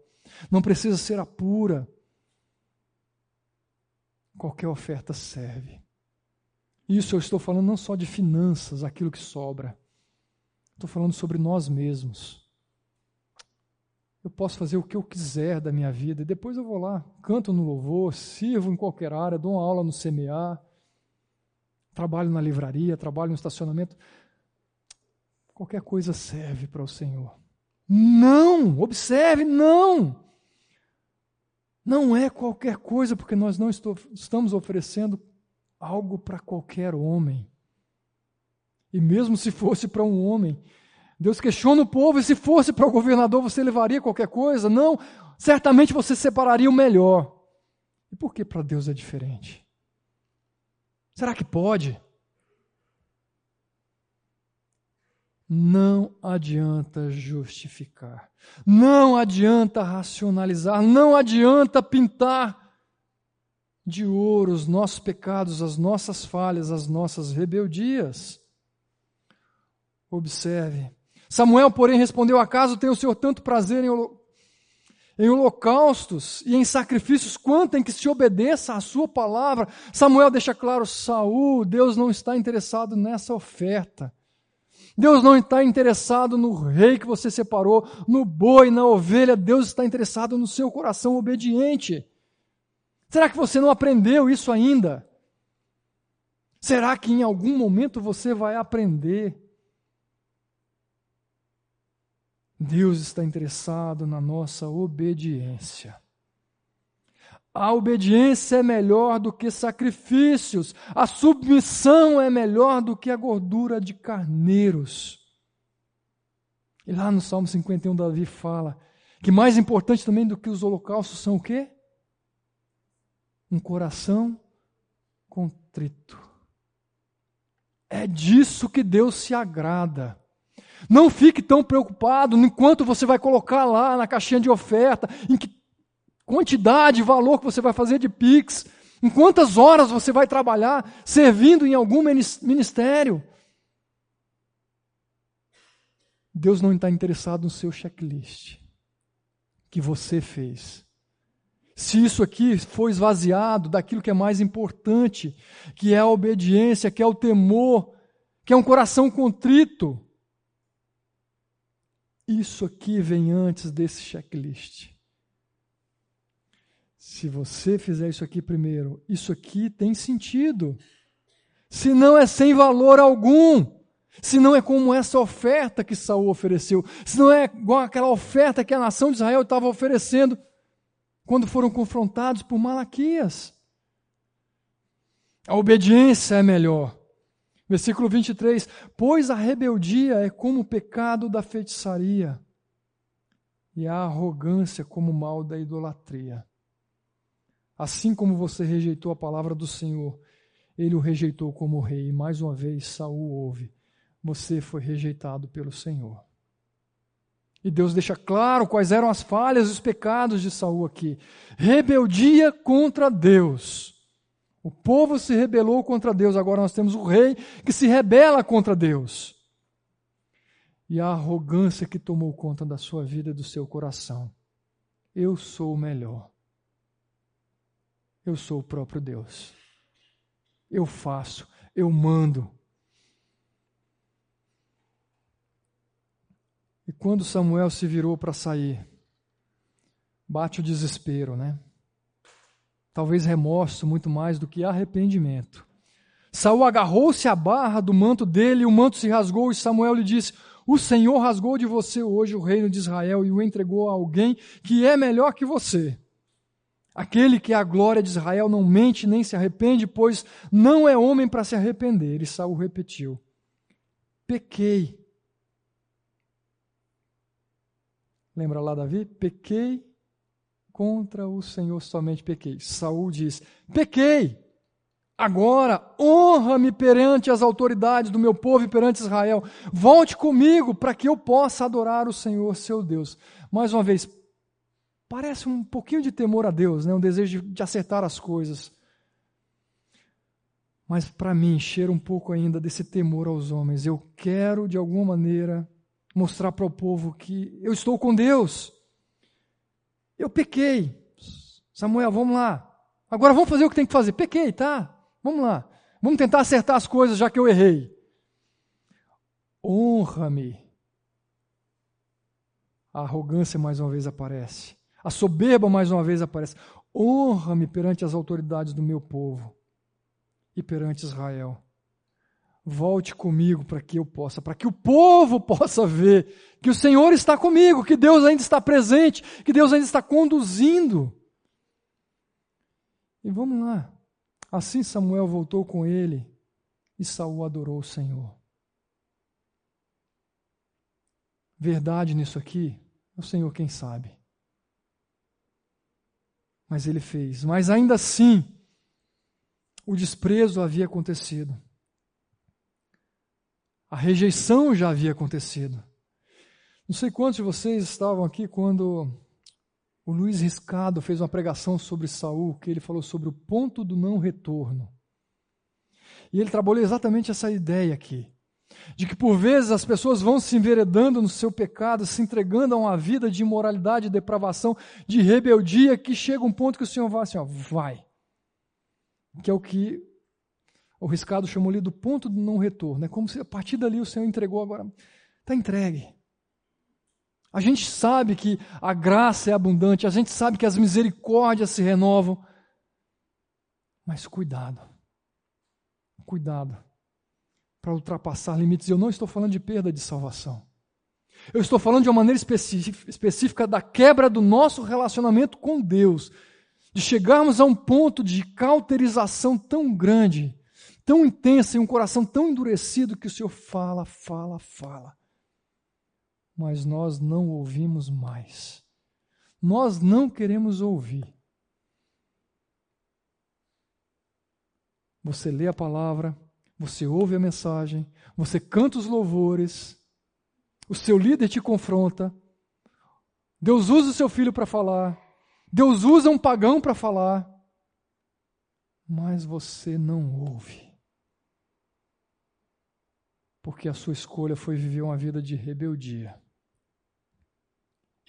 não precisa ser a pura. Qualquer oferta serve. Isso eu estou falando não só de finanças, aquilo que sobra. Estou falando sobre nós mesmos. Eu posso fazer o que eu quiser da minha vida. E depois eu vou lá, canto no louvor, sirvo em qualquer área, dou uma aula no CMA, trabalho na livraria, trabalho no estacionamento. Qualquer coisa serve para o Senhor. Não! Observe, não! Não é qualquer coisa, porque nós não estamos oferecendo algo para qualquer homem. E mesmo se fosse para um homem, Deus questiona o povo, e se fosse para o governador, você levaria qualquer coisa? Não, certamente você separaria o melhor. E por que para Deus é diferente? Será que pode? Não adianta justificar, não adianta racionalizar, não adianta pintar de ouro os nossos pecados, as nossas falhas, as nossas rebeldias. Observe, Samuel, porém, respondeu: Acaso tem o Senhor tanto prazer em, em holocaustos e em sacrifícios quanto em que se obedeça à sua palavra? Samuel deixa claro: Saul, Deus não está interessado nessa oferta. Deus não está interessado no rei que você separou, no boi, na ovelha. Deus está interessado no seu coração obediente. Será que você não aprendeu isso ainda? Será que em algum momento você vai aprender Deus está interessado na nossa obediência. A obediência é melhor do que sacrifícios, a submissão é melhor do que a gordura de carneiros. E lá no Salmo 51, Davi fala que mais importante também do que os holocaustos são o quê? Um coração contrito. É disso que Deus se agrada. Não fique tão preocupado enquanto você vai colocar lá na caixinha de oferta, em que quantidade, valor que você vai fazer de Pix, em quantas horas você vai trabalhar servindo em algum ministério. Deus não está interessado no seu checklist que você fez. Se isso aqui for esvaziado daquilo que é mais importante, que é a obediência, que é o temor, que é um coração contrito, isso aqui vem antes desse checklist. Se você fizer isso aqui primeiro, isso aqui tem sentido. Se não é sem valor algum. Se não é como essa oferta que Saul ofereceu, se não é igual aquela oferta que a nação de Israel estava oferecendo quando foram confrontados por Malaquias. A obediência é melhor. Versículo 23: Pois a rebeldia é como o pecado da feitiçaria, e a arrogância como o mal da idolatria. Assim como você rejeitou a palavra do Senhor, ele o rejeitou como rei. E mais uma vez Saul ouve: Você foi rejeitado pelo Senhor. E Deus deixa claro quais eram as falhas e os pecados de Saul aqui. Rebeldia contra Deus. O povo se rebelou contra Deus, agora nós temos o rei que se rebela contra Deus. E a arrogância que tomou conta da sua vida e do seu coração. Eu sou o melhor. Eu sou o próprio Deus. Eu faço, eu mando. E quando Samuel se virou para sair, bate o desespero, né? Talvez remorso muito mais do que arrependimento. Saul agarrou-se à barra do manto dele, e o manto se rasgou, e Samuel lhe disse: O Senhor rasgou de você hoje o reino de Israel e o entregou a alguém que é melhor que você. Aquele que é a glória de Israel não mente nem se arrepende, pois não é homem para se arrepender. E Saul repetiu: Pequei. Lembra lá Davi? Pequei contra o Senhor somente pequei. Saul diz: Pequei. Agora honra-me perante as autoridades do meu povo e perante Israel. Volte comigo para que eu possa adorar o Senhor, seu Deus. Mais uma vez, Parece um pouquinho de temor a Deus, né? um desejo de, de acertar as coisas. Mas para mim, cheira um pouco ainda desse temor aos homens. Eu quero, de alguma maneira, mostrar para o povo que eu estou com Deus. Eu pequei. Samuel, vamos lá. Agora vamos fazer o que tem que fazer. Pequei, tá? Vamos lá. Vamos tentar acertar as coisas já que eu errei. Honra-me. A arrogância mais uma vez aparece. A soberba mais uma vez aparece. Honra-me perante as autoridades do meu povo e perante Israel. Volte comigo para que eu possa, para que o povo possa ver que o Senhor está comigo, que Deus ainda está presente, que Deus ainda está conduzindo. E vamos lá. Assim Samuel voltou com ele e Saul adorou o Senhor. Verdade nisso aqui, o Senhor quem sabe. Mas ele fez. Mas ainda assim, o desprezo havia acontecido. A rejeição já havia acontecido. Não sei quantos de vocês estavam aqui quando o Luiz Riscado fez uma pregação sobre Saul, que ele falou sobre o ponto do não retorno. E ele trabalhou exatamente essa ideia aqui de que por vezes as pessoas vão se enveredando no seu pecado, se entregando a uma vida de imoralidade, de depravação, de rebeldia, que chega um ponto que o Senhor vai assim, ó, vai. Que é o que o riscado chamou ali do ponto do não retorno. É como se a partir dali o Senhor entregou agora, está entregue. A gente sabe que a graça é abundante, a gente sabe que as misericórdias se renovam, mas cuidado, cuidado para ultrapassar limites. Eu não estou falando de perda de salvação. Eu estou falando de uma maneira específica da quebra do nosso relacionamento com Deus, de chegarmos a um ponto de cauterização tão grande, tão intensa e um coração tão endurecido que o Senhor fala, fala, fala. Mas nós não ouvimos mais. Nós não queremos ouvir. Você lê a palavra, você ouve a mensagem, você canta os louvores, o seu líder te confronta, Deus usa o seu filho para falar, Deus usa um pagão para falar, mas você não ouve. Porque a sua escolha foi viver uma vida de rebeldia.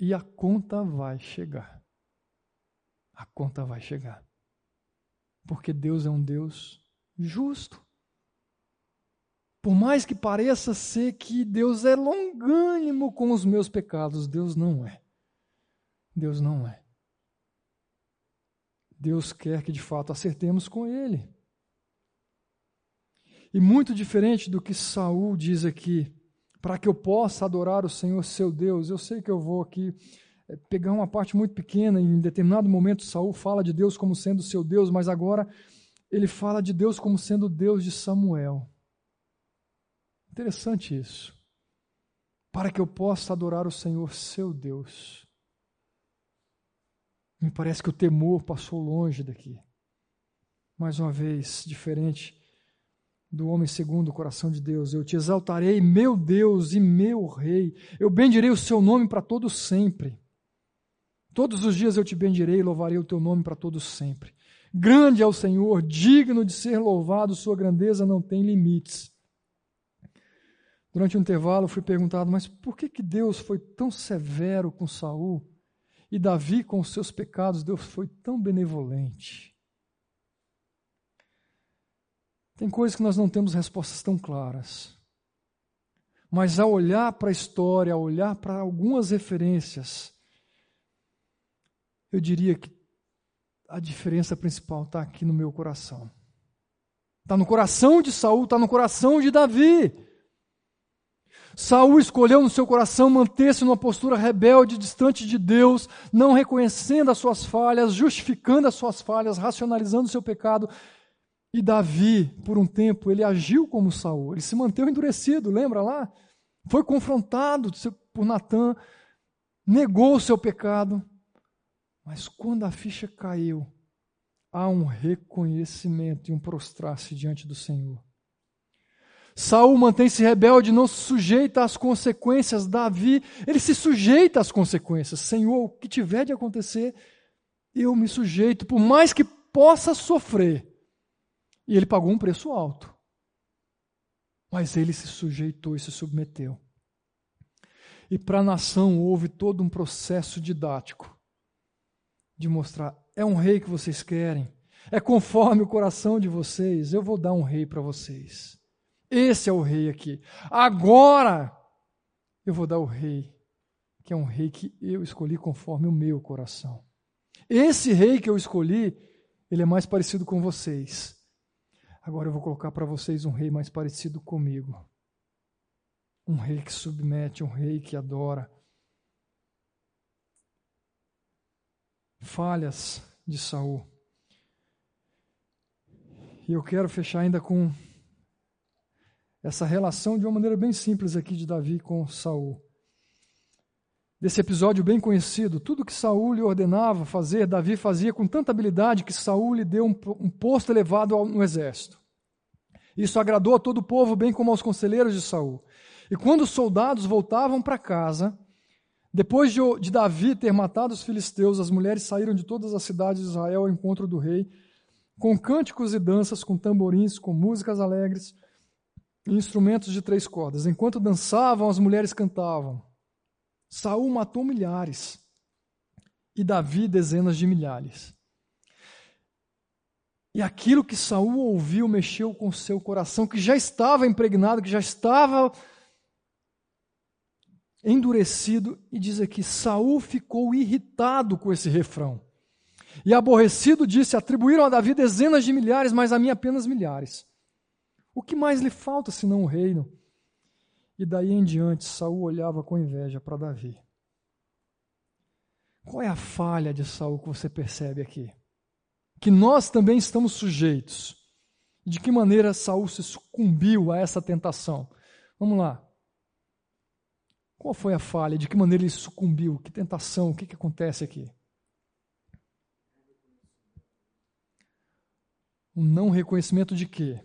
E a conta vai chegar. A conta vai chegar. Porque Deus é um Deus justo. Por mais que pareça ser que Deus é longânimo com os meus pecados, Deus não é. Deus não é. Deus quer que de fato acertemos com Ele. E muito diferente do que Saul diz aqui, para que eu possa adorar o Senhor seu Deus. Eu sei que eu vou aqui eh, pegar uma parte muito pequena, em determinado momento Saul fala de Deus como sendo seu Deus, mas agora ele fala de Deus como sendo Deus de Samuel. Interessante isso. Para que eu possa adorar o Senhor seu Deus. Me parece que o temor passou longe daqui. Mais uma vez, diferente do homem segundo o coração de Deus. Eu te exaltarei, meu Deus e meu Rei. Eu bendirei o seu nome para todo sempre. Todos os dias eu te bendirei e louvarei o teu nome para todo sempre. Grande é o Senhor, digno de ser louvado, sua grandeza não tem limites. Durante um intervalo fui perguntado, mas por que, que Deus foi tão severo com Saul e Davi com os seus pecados, Deus foi tão benevolente? Tem coisas que nós não temos respostas tão claras. Mas ao olhar para a história, ao olhar para algumas referências, eu diria que a diferença principal está aqui no meu coração. Está no coração de Saul, está no coração de Davi. Saul escolheu no seu coração manter-se numa postura rebelde, distante de Deus, não reconhecendo as suas falhas, justificando as suas falhas, racionalizando o seu pecado e Davi, por um tempo, ele agiu como Saul, ele se manteve endurecido, lembra lá? Foi confrontado por Natã, negou o seu pecado, mas quando a ficha caiu, há um reconhecimento e um prostrar-se diante do Senhor. Saul mantém-se rebelde, não se sujeita às consequências. Davi, ele se sujeita às consequências. Senhor, o que tiver de acontecer, eu me sujeito, por mais que possa sofrer. E ele pagou um preço alto. Mas ele se sujeitou e se submeteu. E para a nação houve todo um processo didático de mostrar: é um rei que vocês querem, é conforme o coração de vocês, eu vou dar um rei para vocês. Esse é o rei aqui. Agora eu vou dar o rei, que é um rei que eu escolhi conforme o meu coração. Esse rei que eu escolhi, ele é mais parecido com vocês. Agora eu vou colocar para vocês um rei mais parecido comigo. Um rei que submete, um rei que adora. Falhas de Saul. E eu quero fechar ainda com essa relação de uma maneira bem simples aqui de Davi com Saul. Desse episódio bem conhecido, tudo que Saul lhe ordenava fazer, Davi fazia com tanta habilidade que Saul lhe deu um, um posto elevado no exército. Isso agradou a todo o povo, bem como aos conselheiros de Saul. E quando os soldados voltavam para casa, depois de, de, Davi ter matado os filisteus, as mulheres saíram de todas as cidades de Israel ao encontro do rei, com cânticos e danças, com tamborins, com músicas alegres e instrumentos de três cordas. Enquanto dançavam, as mulheres cantavam. Saul matou milhares e Davi dezenas de milhares. E aquilo que Saul ouviu mexeu com seu coração, que já estava impregnado, que já estava endurecido, e diz aqui: Saul ficou irritado com esse refrão. E aborrecido disse: Atribuíram a Davi dezenas de milhares, mas a mim apenas milhares. O que mais lhe falta senão o reino? E daí em diante, Saul olhava com inveja para Davi. Qual é a falha de Saul que você percebe aqui? que nós também estamos sujeitos. De que maneira Saul se sucumbiu a essa tentação? Vamos lá. Qual foi a falha? De que maneira ele sucumbiu? Que tentação? O que, que acontece aqui? Um não reconhecimento de quê?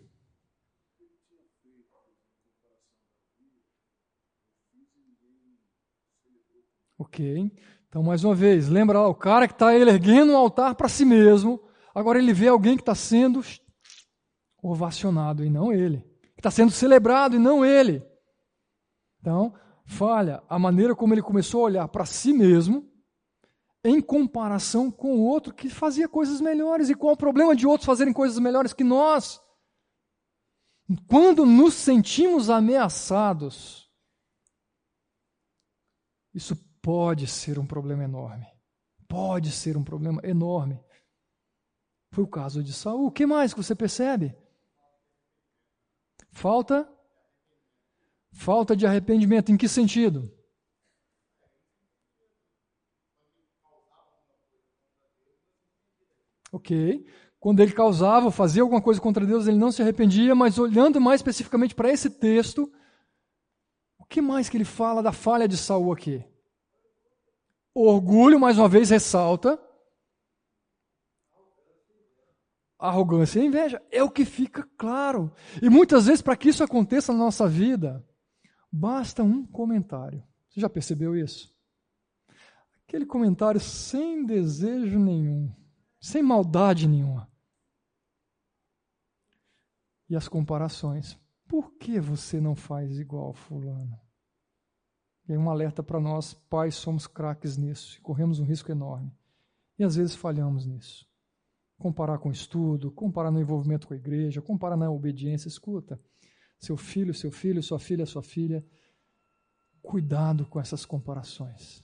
Ok. Então, mais uma vez, lembra lá, o cara que está erguendo um altar para si mesmo, Agora ele vê alguém que está sendo ovacionado e não ele. Que está sendo celebrado e não ele. Então, falha a maneira como ele começou a olhar para si mesmo em comparação com o outro que fazia coisas melhores. E qual o problema de outros fazerem coisas melhores que nós? Quando nos sentimos ameaçados, isso pode ser um problema enorme. Pode ser um problema enorme. Foi o caso de Saul. O que mais que você percebe? Falta? Falta de arrependimento. Em que sentido? Ok. Quando ele causava, fazia alguma coisa contra Deus, ele não se arrependia, mas olhando mais especificamente para esse texto, o que mais que ele fala da falha de Saul aqui? Orgulho, mais uma vez, ressalta. arrogância e inveja. É o que fica claro. E muitas vezes, para que isso aconteça na nossa vida, basta um comentário. Você já percebeu isso? Aquele comentário sem desejo nenhum, sem maldade nenhuma. E as comparações. Por que você não faz igual fulano? E aí um alerta para nós, pais, somos craques nisso, corremos um risco enorme. E às vezes falhamos nisso. Comparar com o estudo, comparar no envolvimento com a igreja, comparar na obediência, escuta. Seu filho, seu filho, sua filha, sua filha. Cuidado com essas comparações.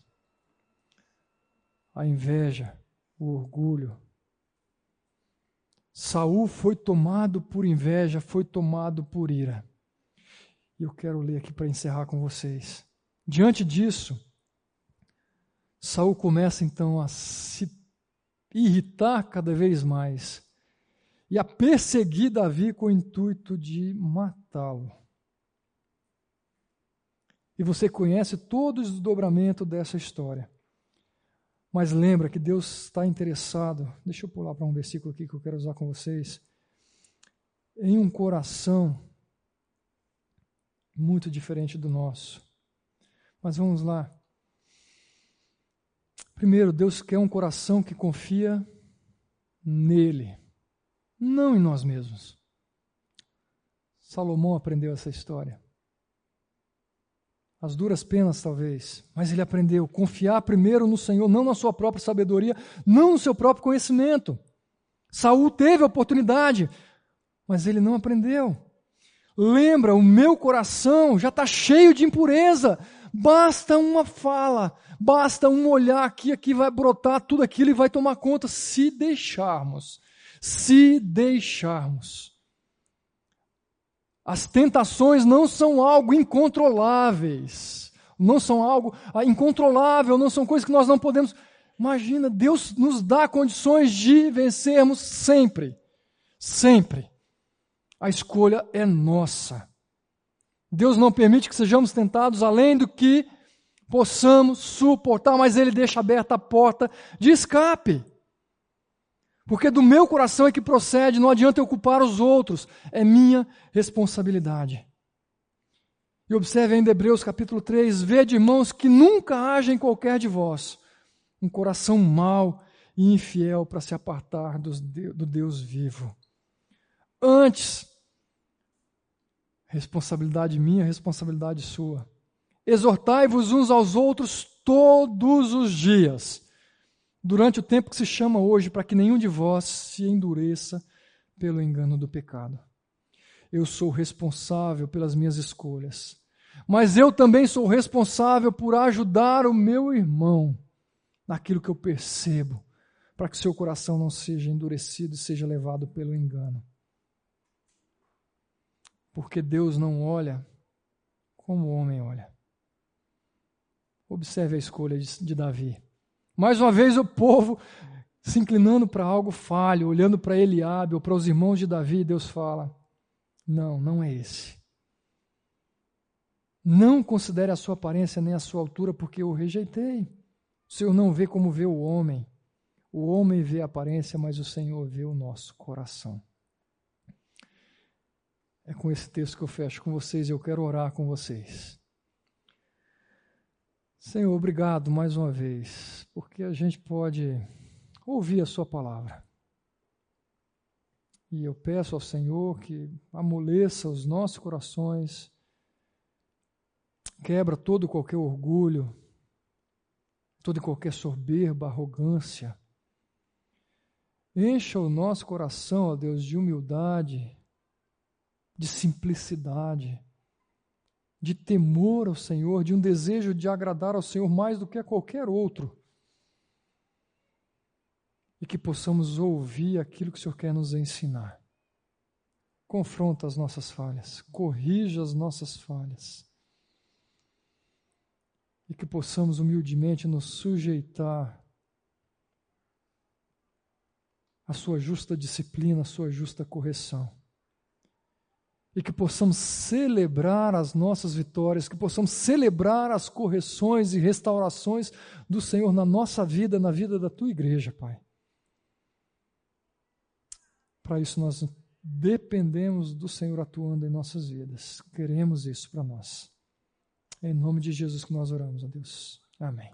A inveja, o orgulho. Saul foi tomado por inveja, foi tomado por ira. E eu quero ler aqui para encerrar com vocês. Diante disso, Saul começa então a se irritar cada vez mais e a perseguir Davi com o intuito de matá-lo. E você conhece todo o desdobramento dessa história. Mas lembra que Deus está interessado. Deixa eu pular para um versículo aqui que eu quero usar com vocês. Em um coração muito diferente do nosso. Mas vamos lá. Primeiro, Deus quer um coração que confia nele, não em nós mesmos. Salomão aprendeu essa história. As duras penas, talvez, mas ele aprendeu confiar primeiro no Senhor, não na sua própria sabedoria, não no seu próprio conhecimento. Saul teve a oportunidade, mas ele não aprendeu. Lembra, o meu coração já está cheio de impureza. Basta uma fala, basta um olhar aqui, aqui vai brotar tudo aquilo e vai tomar conta se deixarmos. Se deixarmos. As tentações não são algo incontroláveis, não são algo ah, incontrolável, não são coisas que nós não podemos. Imagina, Deus nos dá condições de vencermos sempre. Sempre. A escolha é nossa. Deus não permite que sejamos tentados além do que possamos suportar, mas Ele deixa aberta a porta de escape. Porque do meu coração é que procede, não adianta eu culpar os outros, é minha responsabilidade. E observe ainda Hebreus capítulo 3: Vede, irmãos, que nunca haja em qualquer de vós um coração mau e infiel para se apartar do Deus vivo. Antes, Responsabilidade minha, responsabilidade sua. Exortai-vos uns aos outros todos os dias, durante o tempo que se chama hoje, para que nenhum de vós se endureça pelo engano do pecado. Eu sou responsável pelas minhas escolhas, mas eu também sou responsável por ajudar o meu irmão naquilo que eu percebo, para que seu coração não seja endurecido e seja levado pelo engano. Porque Deus não olha como o homem olha. Observe a escolha de, de Davi. Mais uma vez o povo se inclinando para algo falho, olhando para Eliabe ou para os irmãos de Davi, Deus fala: Não, não é esse. Não considere a sua aparência nem a sua altura, porque eu o rejeitei. O Senhor não vê como vê o homem. O homem vê a aparência, mas o Senhor vê o nosso coração. É com esse texto que eu fecho com vocês e eu quero orar com vocês. Senhor, obrigado mais uma vez, porque a gente pode ouvir a Sua palavra. E eu peço ao Senhor que amoleça os nossos corações, quebra todo qualquer orgulho, toda qualquer soberba, arrogância. Encha o nosso coração, ó Deus, de humildade, de simplicidade, de temor ao Senhor, de um desejo de agradar ao Senhor mais do que a qualquer outro. E que possamos ouvir aquilo que o Senhor quer nos ensinar. confronta as nossas falhas, corrija as nossas falhas. E que possamos humildemente nos sujeitar à sua justa disciplina, à sua justa correção. E que possamos celebrar as nossas vitórias, que possamos celebrar as correções e restaurações do Senhor na nossa vida, na vida da tua igreja, Pai. Para isso nós dependemos do Senhor atuando em nossas vidas. Queremos isso para nós. É em nome de Jesus que nós oramos, Deus. Amém.